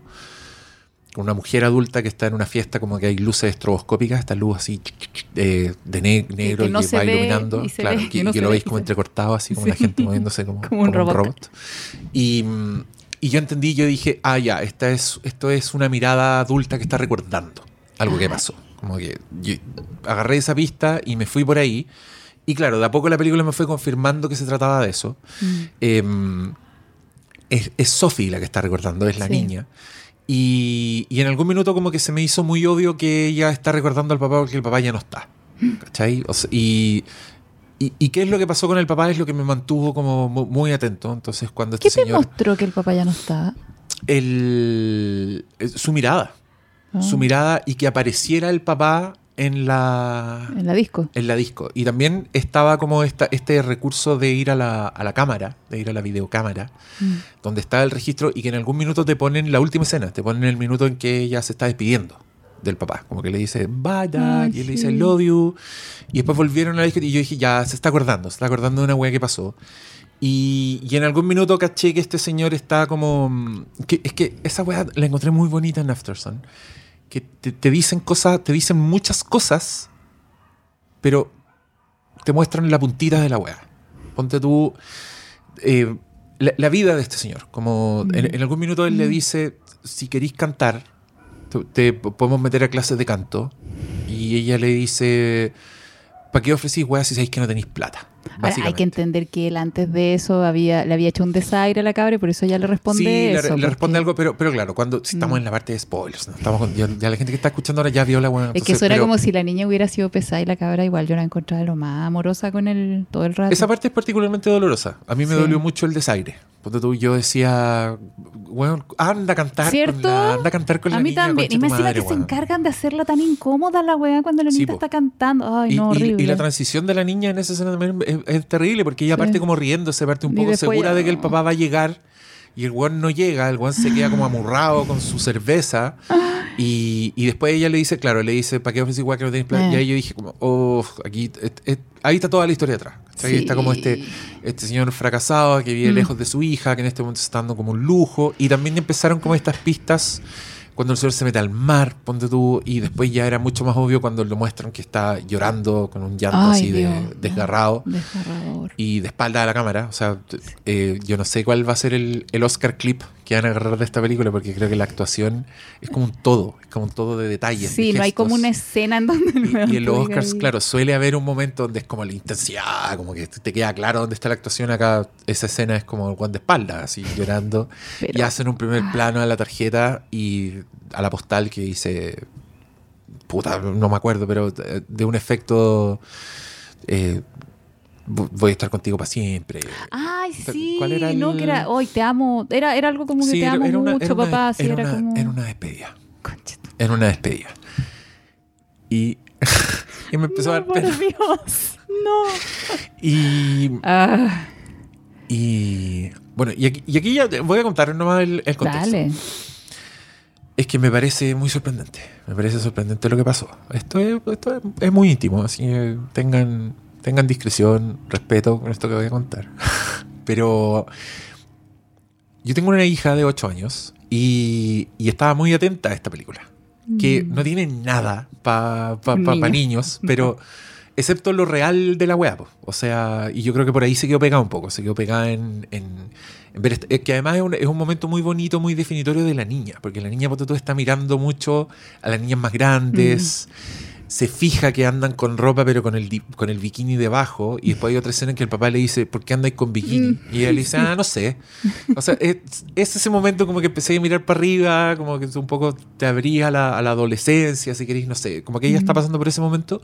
con una mujer adulta que está en una fiesta, como que hay luces estroboscópicas, esta luz así eh, de ne- negro que no que va iluminando. y Claro, ve, que, que no que lo ve veis como entrecortado, así como Sí. la gente moviéndose como, Como un robot. Y, mm, y yo entendí, yo dije, ah, ya, esta es, esto es una mirada adulta que está recordando algo que pasó. Como que yo agarré esa pista y me fui por ahí. Y claro, de a poco la película me fue confirmando que se trataba de eso. Mm. Em, es, es Sophie la que está recordando, es la Sí. niña. Y, y en algún minuto como que se me hizo muy obvio que ella está recordando al papá porque el papá ya no está. ¿Cachai? O sea, y, y, y qué es lo que pasó con el papá es lo que me mantuvo como mu- muy atento. Entonces cuando ¿Qué este te señor... mostró que el papá ya no está? el- eh, su mirada. Ah, Su mirada y que apareciera el papá en la, En la disco. en la disco. Y también estaba como esta, este recurso de ir a la, a la cámara, de ir a la videocámara, Mm. donde está el registro y que en algún minuto te ponen la última escena, te ponen el minuto en que ella se está despidiendo del papá. Como que le dice, vaya, Ay, y él le sí. dice, I love you. Y después volvieron a la disco y yo dije, ya, se está acordando, se está acordando de una wea que pasó. Y, y en algún minuto caché que este señor está como... mm, Que, es que esa wea la encontré muy bonita en Afterson. Que te, te dicen cosas, te dicen muchas cosas, pero te muestran la puntita de la wea. Ponte tú eh, la, la vida de este señor. Como en, en algún minuto él le dice, si queréis cantar, te, te podemos meter a clases de canto. Y ella le dice, ¿para qué ofrecís weas si sabéis que no tenéis plata? Ahora, hay que entender que él antes de eso había, le había hecho un desaire a la cabra y por eso ella le responde Sí, le, eso. le responde porque- algo, pero, pero claro, cuando si estamos Mm. en la parte de spoilers, ¿no? estamos con- ya, ya la gente que está escuchando ahora ya vio la buena. Es que eso era como si la niña hubiera sido pesada y la cabra igual yo la encontraba lo más amorosa con él todo el rato. Esa parte es particularmente dolorosa. A mí me Sí. dolió mucho el desaire. Ponte tú, yo decía, bueno, anda a cantar ¿Cierto? con la, anda a cantar con la a mí niña, también. Y me encima que se encargan de hacerla tan incómoda la weá cuando la niña está cantando. Ay, Y, no, horrible. y la transición de la niña en esa escena también es, es terrible porque ella Sí. parte como riéndose, parte un poco segura ya de que el papá va a llegar y el weón no llega, el weón se queda como amurrado con su cerveza y, y después ella le dice, claro, le dice, ¿para qué ofrecí igual que no tenéis plata? Eh. Y ahí yo dije como, oh, aquí, et- et- ahí está toda la historia atrás. Sí. Está como este, este señor fracasado que vive Mm. lejos de su hija, que en este momento está dando como un lujo y también empezaron como estas pistas cuando el señor se mete al mar, ponte tú, y después ya era mucho más obvio cuando lo muestran que está llorando con un llanto Ay, así de desgarrado Desgarrador. y de espalda a la cámara. O sea, eh, yo no sé cuál va a ser el, el Oscar clip que van a agarrar de esta película porque creo que la actuación es como un todo, es como un todo de detalles. Sí, de no hay como una escena en donde Y, y en los Oscars, ahí. claro, suele haber un momento donde es como la intensidad, como que te queda claro dónde está la actuación. Acá esa escena es como el guante de espalda, así llorando. Pero- Y hacen un primer plano a la tarjeta y a la postal que dice. Puta, no me acuerdo, pero eh, de un efecto. eh, voy a estar contigo para siempre. Ay, sí. ¿Cuál era No, el- que era, hoy te amo. Era, era algo como que te amo una- mucho, una- papá. Sí, era como. era una despedida. Concha tu- Era una despedida. Y, y me empezó a No, dar por pena. Dios. No. Y, Ah, y bueno, y aquí, y aquí ya te- voy a contar nomás el, el contexto. dale. Es que me parece muy sorprendente. Me parece sorprendente lo que pasó. Esto es, esto es, es muy íntimo, así que tengan, tengan discreción, respeto con esto que voy a contar. Pero yo tengo una hija de 8 años y, y estaba muy atenta a esta película. Que Mm. no tiene nada para pa, pa- Niño. pa niños, pero excepto lo real de la po. O sea, y yo creo que por ahí se quedó pegada un poco. Se quedó pegada en, en, en ver. este- es que además es un, es un momento muy bonito, muy definitorio de la niña. Porque la niña, tú, está mirando mucho a las niñas más grandes. Se fija que andan con ropa pero con el, con el bikini debajo y después hay otra escena en que el papá le dice, ¿por qué andáis con bikini? Y ella le dice, ah, no sé. O sea, es, es ese momento como que empecé a mirar para arriba, como que un poco te abría a la, a la adolescencia, si queréis, no sé, como que ella está pasando por ese momento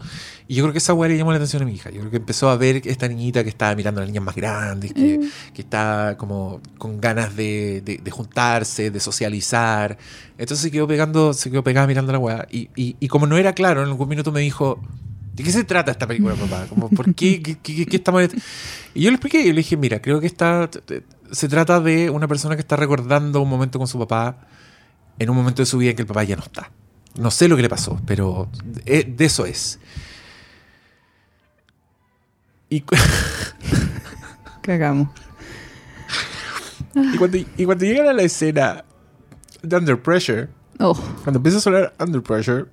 y yo creo que esa weá le llamó la atención a mi hija. Yo creo que empezó a ver esta niñita que estaba mirando a las niñas más grandes, que, que está como con ganas de, de- de juntarse, de socializar. Entonces se quedó pegando, se quedó pegada mirando la weá. Y, y, y como no era claro, en algún minuto me dijo, ¿de qué se trata esta película, papá? Como, ¿Por qué? ¿Qué, qué- qué estamos...? Y yo le expliqué, y le dije, mira, creo que está, se trata de una persona que está recordando un momento con su papá en un momento de su vida en que el papá ya no está. No sé lo que le pasó, pero de, de eso es. Y, Cagamos. y cuando, y cuando llegan a la escena de Under Pressure, Oh, cuando empieza a sonar Under Pressure,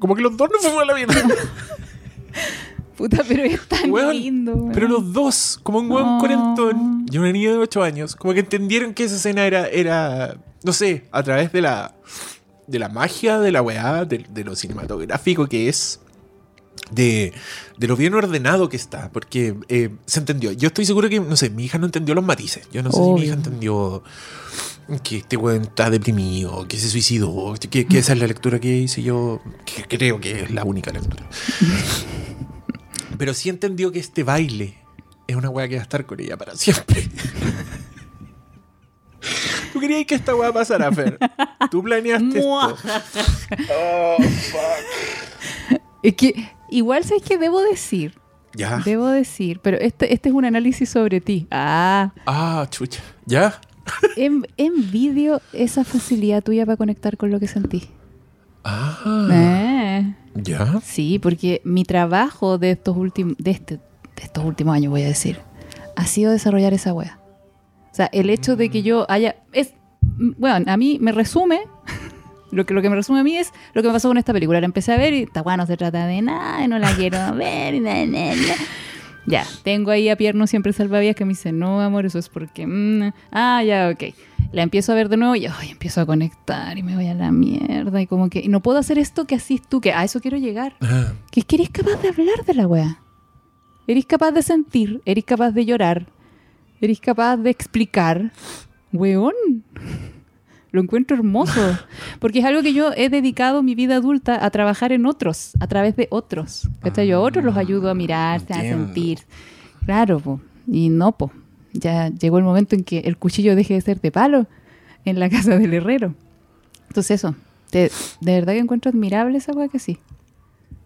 como que los dos nos fuimos a la mierda. puta, pero es tan Weón, lindo. weón. Pero los dos, como un hueón Oh. cuarentón y una niña de 8 años, como que entendieron que esa escena era, era no sé, a través de la, de la magia de la weá, de, de lo cinematográfico que es, de, de lo bien ordenado que está, porque eh, se entendió. Yo estoy seguro que, no sé, mi hija no entendió los matices. Yo no sé si mi hija entendió que este weón está deprimido, que se suicidó, que, que esa es la lectura que hice yo, que creo que es la única lectura. Pero sí entendió que este baile es una weá que va a estar con ella para siempre. ¿Tú querías que esta weá pasara, Fer? ¿Tú planeaste Mua. esto? Oh, fuck. Es que igual sabes que debo decir, Ya. debo decir, pero este, este es un análisis sobre ti. Ah, Ah, chucha. ¿Ya? En, envidio esa facilidad tuya para conectar con lo que sentí. Ah. Eh, ¿Ya? sí, porque mi trabajo de estos últimos, de este, de estos últimos años, voy a decir, ha sido desarrollar esa wea. O sea, el hecho de que yo haya, es, bueno, a mí me resume, lo que, lo que me resume a mí es lo que me pasó con esta película. La empecé a ver y esta wea no se trata de nada, no la quiero ver, y na, na, na. Ya, tengo ahí a Pierno siempre salvavidas que me dice, no, amor, eso es porque... mm, ah, ya, ok. La empiezo a ver de nuevo y ay, empiezo a conectar y me voy a la mierda y como que... No puedo hacer esto que así tú, que a eso quiero llegar. Ah. Que es que eres capaz de hablar de la wea. Eres capaz de sentir, eres capaz de llorar, eres capaz de explicar. Weón. Lo encuentro hermoso. Porque es algo que yo he dedicado mi vida adulta a trabajar en otros, a través de otros. ¿Cachai? Yo a otros los ayudo a mirarse, a sentir. Claro, po. Y no, po. Ya llegó el momento en que el cuchillo deje de ser de palo en la casa del herrero. Entonces eso. de verdad que encuentro admirable esa wea que sí.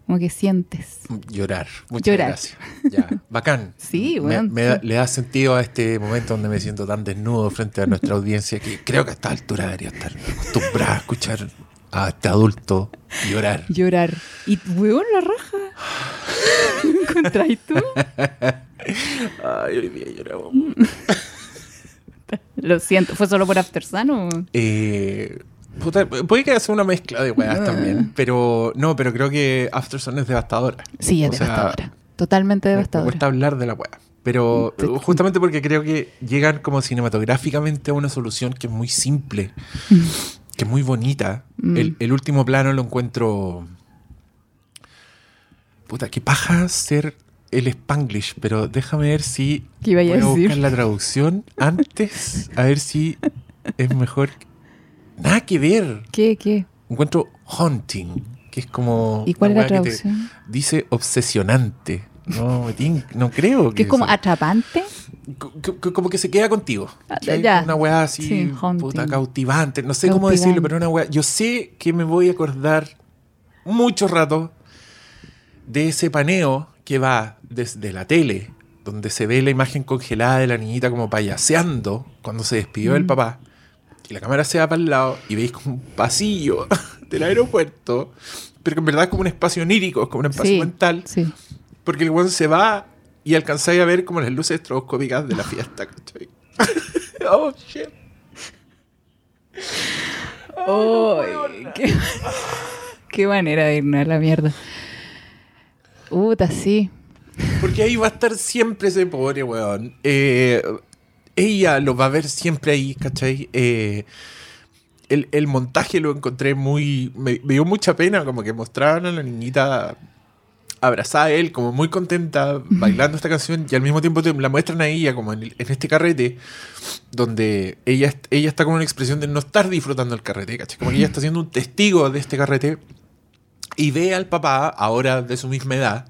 Como que sientes. Llorar. Muchas Llorar. gracias. Ya. Bacán. Sí, Me- weón, me da- sí. le da sentido a este momento donde me siento tan desnudo frente a nuestra audiencia que creo que a esta altura debería estar acostumbrada a escuchar a este adulto llorar. Llorar. Y, weón, la raja. ¿Lo encontráis tú? Ay, hoy día lloramos. Lo siento, ¿fue solo por After Sun o...? Eh, puta, puede que sea una mezcla de weas también, pero no, pero creo que After Sun es devastadora. Sí, es O sea, devastadora. Totalmente Me- Me devastadora. cuesta hablar de la wea. Pero Te- justamente porque creo que llegan como cinematográficamente a una solución que es muy simple, que es muy bonita. Mm. El, el último plano lo encuentro. Puta, qué paja ser el Spanglish, pero déjame ver si ¿Qué iba a voy a decir? buscar la traducción antes, a ver si es mejor. Nada que ver. ¿Qué, qué? Encuentro haunting, que es como. ¿Y cuál es la que traducción? Dice obsesionante. No, no creo ¿Que es como sea- atrapante? Co- co- como que se queda contigo. Ah. Una weá así, Sí, puta, cautivante. No sé cómo decirlo, pero una weá. Yo sé que me voy a acordar mucho rato de ese paneo que va desde la tele, donde se ve la imagen congelada de la niñita como payaseando cuando se despidió del Mm. papá. Y la cámara se va para el lado y veis como un pasillo del aeropuerto, pero que en verdad es como un espacio onírico, es como un espacio Sí, mental. sí. Porque el weón se va y alcanzáis a ver como las luces estroboscópicas de la fiesta, ¿cachai? oh, shit. Ay, qué, qué manera de irnos a la mierda. Puta, sí. Porque ahí va a estar siempre ese pobre weón. Eh, ella lo va a ver siempre ahí, ¿cachai? Eh, el, el montaje lo encontré muy. Me, me dio mucha pena, como que mostraban a la niñita abrazada a él, como muy contenta, bailando esta canción, y al mismo tiempo la muestran a ella, como en, el- en este carrete, donde ella, ella está con una expresión de no estar disfrutando el carrete, ¿cachai? Como que ella está siendo un testigo de este carrete, y ve al papá, ahora de su misma edad,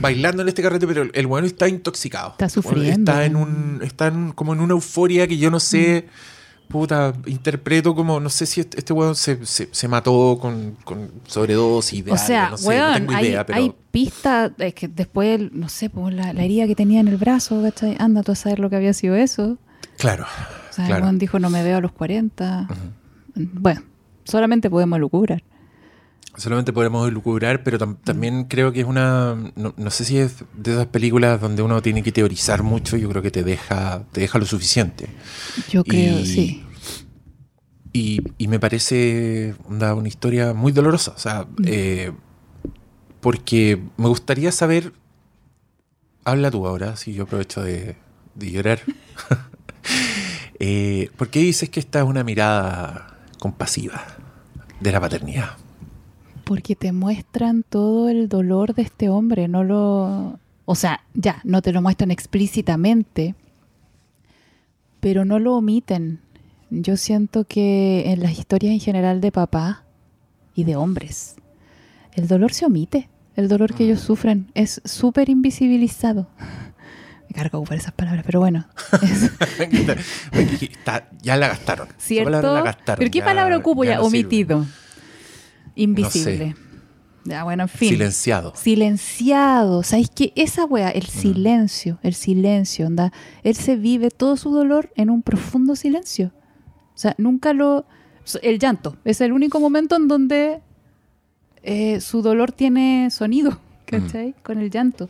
bailando en este carrete, pero el, bueno está intoxicado. Está sufriendo. Está, en un, está en- como en una euforia que yo no sé. Puta, interpreto como, no sé si este, este weón se, se, se mató con, con sobredosis de O algo, sea, no sé, no tengo hay, idea, pero hay pistas, es que después, no sé, pues la, la herida que tenía en el brazo, ¿cachai? Anda tú a saber lo que había sido eso. claro, O sea, el weón dijo, no me veo a los 40. Bueno, solamente podemos lucubrar. Solamente podemos lucubrar, pero tam- también creo que es una, no, no sé si es de esas películas donde uno tiene que teorizar mucho, yo creo que te deja, te deja lo suficiente. Yo creo, Y- sí. Y, y me parece onda, una historia muy dolorosa. O sea, Mm. eh, porque me gustaría saber. Habla tú ahora, si yo aprovecho de, de llorar. Eh, ¿Por qué dices que esta es una mirada compasiva de la paternidad? Porque te muestran todo el dolor de este hombre, no lo... O sea, ya, no te lo muestran explícitamente, pero no lo omiten. Yo siento que en las historias en general de papá y de hombres, el dolor se omite. El dolor que ellos sufren es súper invisibilizado. Me cargo por esas palabras, pero bueno. es- Está- ya la gastaron. ¿Cierto? palabra la gastaron, ¿Pero qué ya- palabra ocupo ya? no sirve. Invisible. Ya, bueno, en fin. Silenciado. Silenciado. ¿Sabéis qué? Esa wea, Mm. el silencio, el silencio, onda. Él se vive todo su dolor en un profundo silencio. O sea, nunca lo. El llanto. Es el único momento en donde eh, su dolor tiene sonido, ¿cachai? Con el llanto.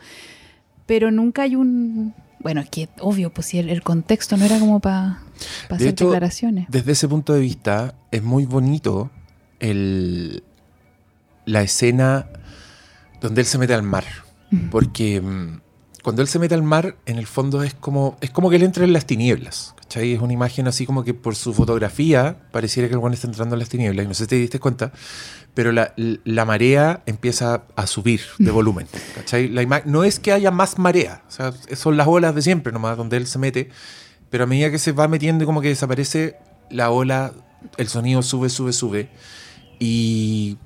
Pero nunca hay un. Bueno, es que obvio, pues si el, el contexto no era como para De hacer hecho, declaraciones. Desde ese punto de vista, es muy bonito el, la escena donde él se mete al mar. Porque mm, cuando él se mete al mar, en el fondo es como, es como que él entra en las tinieblas. ¿cachai? Es una imagen así como que por su fotografía pareciera que el guano está entrando en las tinieblas. Y no sé si te diste cuenta, pero la, la marea empieza a subir de volumen. ¿cachai? La no es que haya más marea, o sea, son las olas de siempre nomás donde él se mete, pero a medida que se va metiendo y como que desaparece la ola, el sonido sube, sube, sube. Y,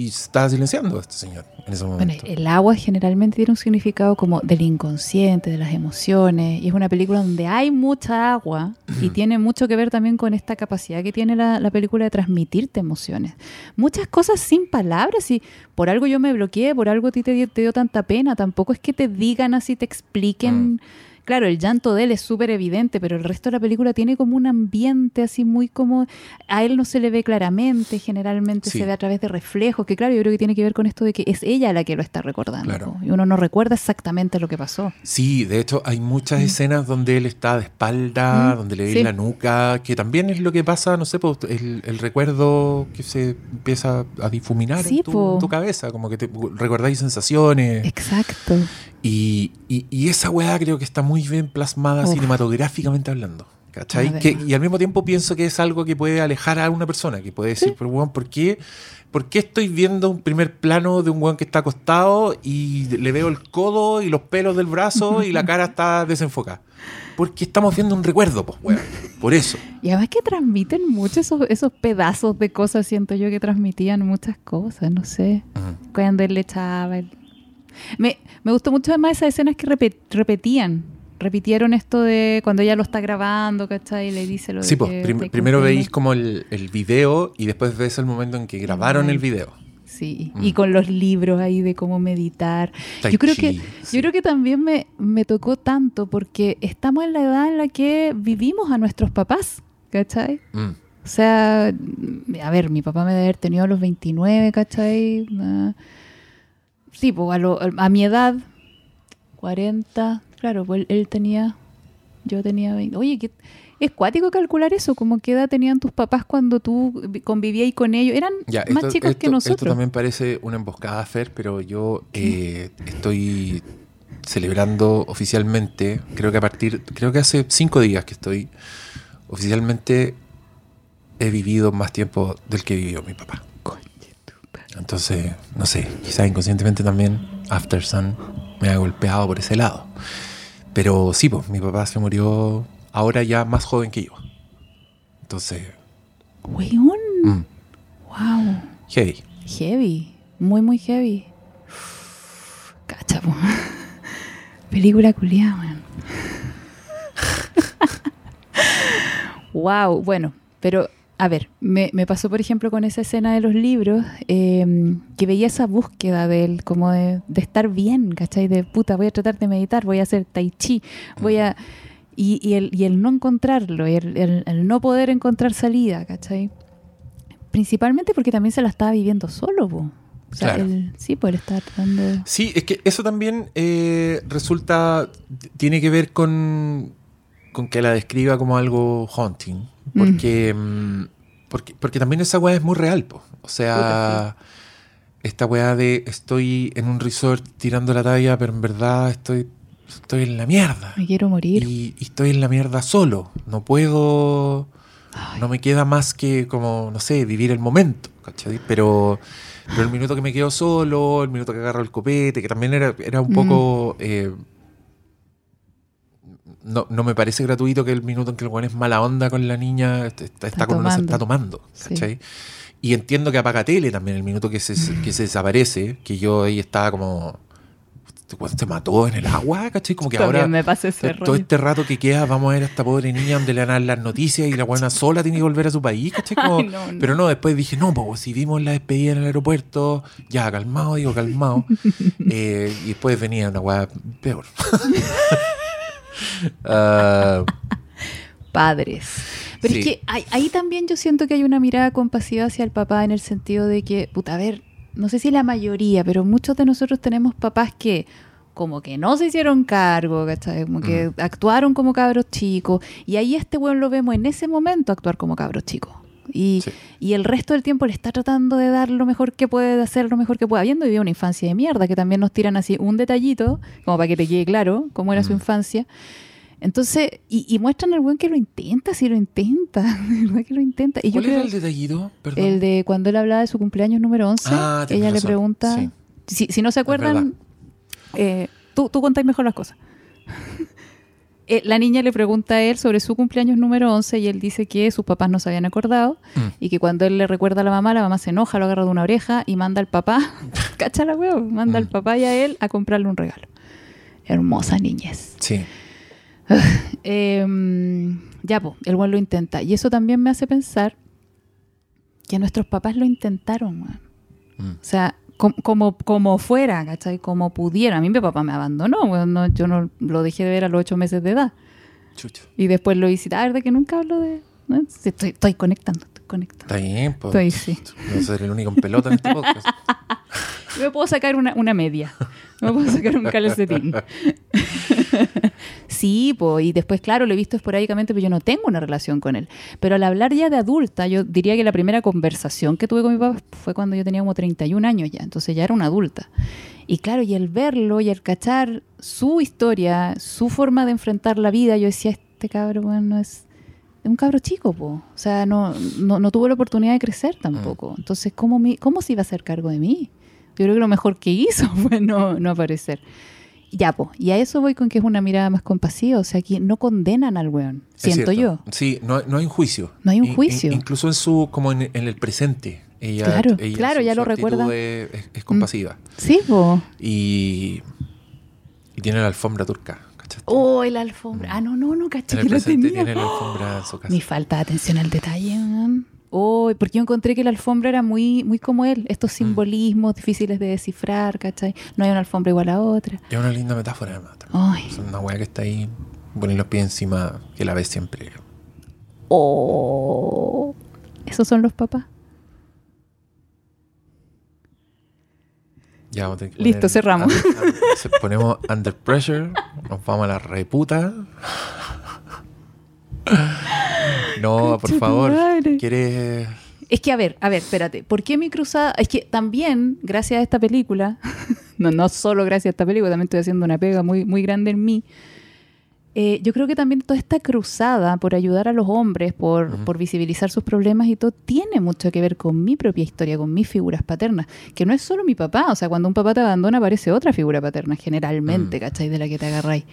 y está silenciando a este señor en ese Bueno, momento. el agua generalmente tiene un significado como del inconsciente, de las emociones, y es una película donde hay mucha agua y tiene mucho que ver también con esta capacidad que tiene la, la película de transmitirte emociones. Muchas cosas sin palabras y por algo yo me bloqueé, por algo a ti te dio, te dio tanta pena, tampoco es que te digan así, te expliquen. Claro, el llanto de él es súper evidente, pero el resto de la película tiene como un ambiente así muy como... A él no se le ve claramente, generalmente Sí. se ve a través de reflejos, que claro, yo creo que tiene que ver con esto de que es ella la que lo está recordando. Claro. Y uno no recuerda exactamente lo que pasó. Sí, de hecho hay muchas escenas donde él está de espalda, Mm, donde le ve sí. la nuca, que también es lo que pasa, no sé, pues, el, el recuerdo que se empieza a difuminar Sí, en, tu, po. en tu cabeza, como que te recordáis sensaciones. Exacto. Y, y- y esa weá creo que está muy bien plasmada Uf. cinematográficamente hablando. ¿Cachai? Que- y al mismo tiempo pienso que es algo que puede alejar a una persona, que puede decir, Sí. pero weón, ¿por qué, ¿por qué estoy viendo un primer plano de un weón que está acostado y le veo el codo y los pelos del brazo y la cara está desenfocada? Porque estamos viendo un recuerdo, pues, weón. Por eso. Y además que transmiten mucho esos, esos pedazos de cosas, siento yo que transmitían muchas cosas, no sé. Ujú. Cuando él le echaba el... Me, me gustó mucho además esas escenas que repet- repetían. Repitieron esto de cuando ella lo está grabando, ¿cachai? Y le dice lo de Sí, pues, que prim- está primero veis como el, el video y después ves el momento en que grabaron Ay. el video. Sí, Mm. y con los libros ahí de cómo meditar. Tai yo creo que sí. yo creo que también me, me tocó tanto porque estamos en la edad en la que vivimos a nuestros papás, ¿cachai? Mm. O sea, mm, a ver, mi papá me debe haber tenido a los 29, ¿cachai? Ah, sí, pues a, lo- a mi edad, 40, claro, pues él, él tenía, yo tenía 20. Oye, ¿qué, es cuático calcular eso, como qué edad tenían tus papás cuando tú vi- convivías con ellos. Eran Ya, más esto, chicos esto- que esto nosotros. también parece una emboscada, Fer, pero yo eh, estoy celebrando oficialmente, creo que a partir, creo que hace cinco días que estoy oficialmente he vivido más tiempo del que vivió mi papá. Entonces, no sé, quizás inconscientemente también After Sun me ha golpeado por ese lado. Pero sí, pues mi papá se murió ahora ya más joven que yo. Entonces, Weón. mm, Wow. heavy. Heavy. Muy, muy heavy. Cacha, po. Película culiada, weón. wow. Bueno, pero a ver, me, me pasó por ejemplo con esa escena de los libros, eh, que veía esa búsqueda de él, como de, de estar bien, ¿cachai? De puta, voy a tratar de meditar, voy a hacer tai chi, voy a... Y, y el, y el no encontrarlo, el, el- el no poder encontrar salida, ¿cachai? Principalmente porque también se la estaba viviendo solo, po. O sea, Claro. él, sí, estaba tratando de... Sí, es que eso también eh, resulta, tiene que ver con, con que la describa como algo haunting, porque, mm, porque, porque también esa weá es muy real, po. o sea, esta weá de estoy en un resort tirando la talla, pero en verdad estoy, estoy en la mierda. Me quiero morir. Y, y estoy en la mierda solo, no puedo, no me queda más que como, no sé, vivir el momento, ¿cachai? Pero, pero el minuto que me quedo solo, el minuto que agarro el copete, que también era, era un poco... eh, no, no me parece gratuito que el minuto en que el weón es mala onda con la niña está, está- está con una- tomando. está tomando, Sí. ¿cachai? Y entiendo que apaga tele también el minuto que se, que se desaparece, que yo ahí estaba como... ¿Este se mató en el agua? ¿Cachai? Como que También ahora... me pasa ese To- rollo. Todo este rato que queda, vamos a ver a esta pobre niña donde le dar las noticias y la buena sola tiene que volver a su país, ¿cachai? Como- Ay, no, no. Pero no, después dije, no, pues si vimos la despedida en el aeropuerto, ya, calmado, digo, calmado. Eh, y después venía una weá peor. Padres. Pero es que ahí, ahí también yo siento que hay una mirada compasiva hacia el papá en el sentido de que, puta, a ver, no sé si la mayoría, pero muchos de nosotros tenemos papás que como que no se hicieron cargo, ¿cachai? Como que actuaron como cabros chicos. Y ahí este weón lo vemos en ese momento actuar como cabros chicos. Y, Sí. y el resto del tiempo le está tratando de dar lo mejor que puede, de hacer lo mejor que pueda, habiendo vivido una infancia de mierda, que también nos tiran así un detallito, como para que te quede claro cómo era su Mm. infancia. Entonces, y, y muestran al buen que lo intenta, sí lo intenta, de verdad que lo intenta. Y yo ¿Cuál era creo el detallito? Perdón. el de cuando él hablaba de su cumpleaños número 11, Ah, ella le razón, pregunta, sí. si, si no se acuerdan, eh, tú, tú contáis mejor las cosas. Eh, la niña le pregunta a él sobre su cumpleaños número 11 y él dice que sus papás no se habían acordado Mm. y que cuando él le recuerda a la mamá, la mamá se enoja, lo agarra de una oreja y manda al papá, cacha la huevo, manda al Mm. papá y a él a comprarle un regalo. Hermosa niñez. Sí. Eh, ya, pues, el buen lo intenta. Y eso también me hace pensar que nuestros papás lo intentaron. Mm. O sea, com- como, como fuera, ¿cachai? Como pudiera. A mí mi papá me abandonó, weón. No, yo no lo dejé de ver a los ocho meses de edad. Chucha. Y después lo hice. Ah, ¿verdad que nunca hablo de...? Estoy, estoy conectando, estoy conectando. Está bien, pues. Estoy, sí. No ser el único en pelota en este podcast. Me puedo sacar una, una media. Me puedo sacar un calcetín. sí, pues, y después, claro, lo he visto esporádicamente, pero yo no tengo una relación con él. Pero al hablar ya de adulta, yo diría que la primera conversación que tuve con mi papá fue cuando yo tenía como 31 años ya, entonces ya era una adulta. Y claro, y el verlo y el cachar su historia, su forma de enfrentar la vida, yo decía, este cabro, bueno, es es un cabro chico, po. o sea, no, no, no tuvo la oportunidad de crecer tampoco. Entonces, ¿cómo, mi- ¿cómo se iba a hacer cargo de mí? Yo creo que lo mejor que hizo fue no, no aparecer. Ya, pues, y a eso voy con que es una mirada más compasiva, o sea, que no condenan al weón, siento yo. Sí, no, no hay un juicio. No hay un In- in- juicio. incluso en su, como en, en el presente. Ella, Claro, ella- claro, su- ya su lo recuerda. Es, compasiva. Sí, po. Y, y tiene la alfombra turca. Oh, el alfombra. Ah, no, no, no, caché que lo tenía. tiene la alfombra en su casa. Mi falta de atención al detalle, man. Oh, porque yo encontré que la alfombra era muy, muy como él, Mm. estos simbolismos difíciles de descifrar, ¿cachai? No hay una alfombra igual a otra. Es una linda metáfora, además. Ay, Es una weá que está ahí, pone los pies encima, que la ves siempre. oh. Esos son los papás. Ya vamos a tener que Listo, poner- cerramos. under- under- se- ponemos under pressure, nos vamos a la reputa. No, por favor. ¿Quieres.? Es que, a ver, a ver, espérate. ¿Por qué mi cruzada? Es que también, gracias a esta película, no, no solo gracias a esta película, también estoy haciendo una pega muy, muy grande en mí. eh, yo creo que también toda esta cruzada por ayudar a los hombres, por, por visibilizar sus problemas y todo, tiene mucho que ver con mi propia historia, con mis figuras paternas, que no es solo mi papá, o sea, cuando un papá te abandona aparece otra figura paterna, generalmente, Mm. ¿cachai? De la que te agarráis.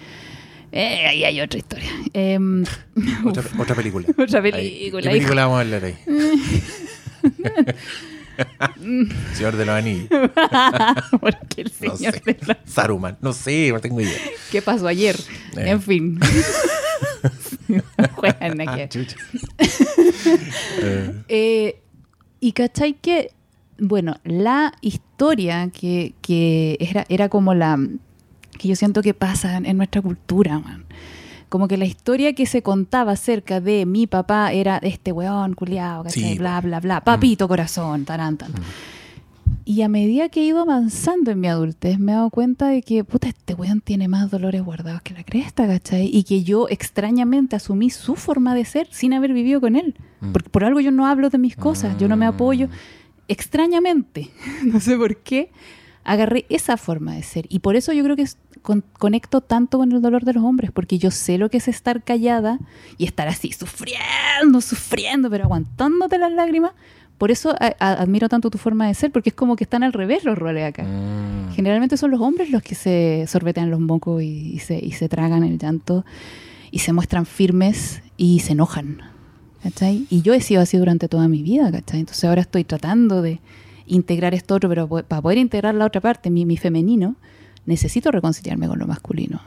Eh, ahí hay otra historia. Em, Otra, otra película. Otra película, ¿Qué película vamos a hablar ahí? Señor de los Anillos. porque el No sé. de Saruman. No sé, no tengo idea. ¿Qué pasó ayer? Eh. En fin. Juegan aquí. Ah, Eh, y cachai que, bueno, la historia que, que era, era como la que yo siento que pasa en, nuestra cultura, man. Como que la historia que se contaba acerca de mi papá era este weón, culiado, ¿cachai? Sí, bla, bla, bla. Papito corazón, tarán, tan. Y a medida que he ido avanzando en mi adultez, me he dado cuenta de que, puta, este weón tiene más dolores guardados que la cresta, ¿cachai? Y que yo extrañamente asumí su forma de ser sin haber vivido con él. Mm. Porque por algo yo no hablo de mis cosas, yo no me apoyo. Extrañamente, no sé por qué, agarré esa forma de ser. Y por eso yo creo que con- conecto tanto con el dolor de los hombres, porque yo sé lo que es estar callada y estar así, sufriendo, sufriendo, pero aguantándote las lágrimas. Por eso a- a- admiro tanto tu forma de ser, porque es como que están al revés los roles acá. mm. Generalmente son los hombres los que se sorbetean los mocos y, y se, y se tragan el llanto y se muestran firmes y se enojan. ¿cachai? Y yo he sido así durante toda mi vida, ¿cachai? Entonces ahora estoy tratando de integrar esto otro, pero para poder integrar la otra parte, mi, mi femenino, necesito reconciliarme con lo masculino.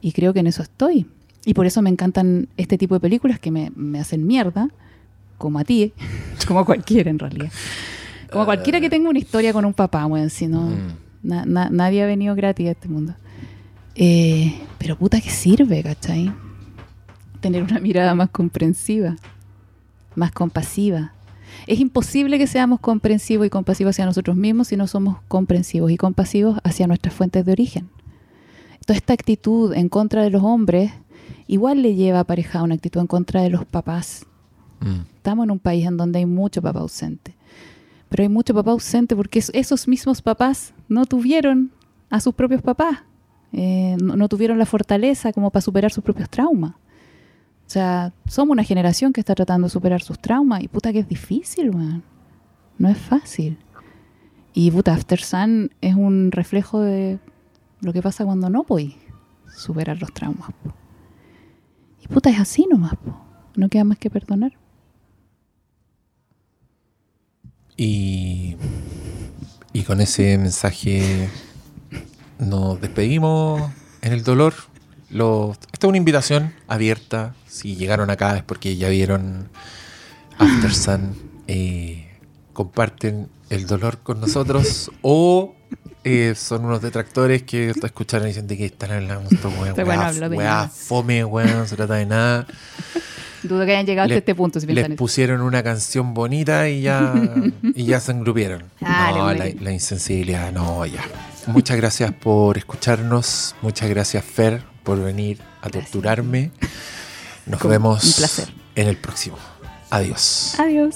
Y creo que en eso estoy. Y por eso me encantan este tipo de películas que me, me hacen mierda, como a ti, como a cualquiera en realidad. Como a cualquiera que tenga una historia con un papá, weón, si no... Mm. Na- na- nadie ha venido gratis a este mundo. Eh, pero puta que sirve, ¿cachai? Tener una mirada más comprensiva, más compasiva. Es imposible que seamos comprensivos y compasivos hacia nosotros mismos si no somos comprensivos y compasivos hacia nuestras fuentes de origen. Toda esta actitud en contra de los hombres igual le lleva aparejada una actitud en contra de los papás. Mm. Estamos en un país en donde hay mucho papá ausente. Pero hay mucho papá ausente porque es- esos mismos papás no tuvieron a sus propios papás. Eh, no, no tuvieron la fortaleza como para superar sus propios traumas. O sea, somos una generación que está tratando de superar sus traumas y puta que es difícil, weón. No es fácil. Y puta, After Sun es un reflejo de lo que pasa cuando no podéis superar los traumas. Y puta, es así nomás, po. No queda más que perdonar. Y, y con ese mensaje nos despedimos en el dolor. Lo- esta es una invitación abierta. Si llegaron acá es porque ya vieron After Sun. eh, comparten el dolor con nosotros o eh, son unos detractores que te escucharon y dicen de que están hablando estos weón, weá, fome, weón, no se trata de nada. Dudo que hayan llegado Le- hasta este punto si Les eso. pusieron una canción bonita y ya, y ya se engrupieron. Ah, no, la, la insensibilidad, no, ya. Muchas gracias por escucharnos. Muchas gracias, Fer, por venir a torturarme. Nos Con- vemos un placer. en el próximo. Adiós. Adiós.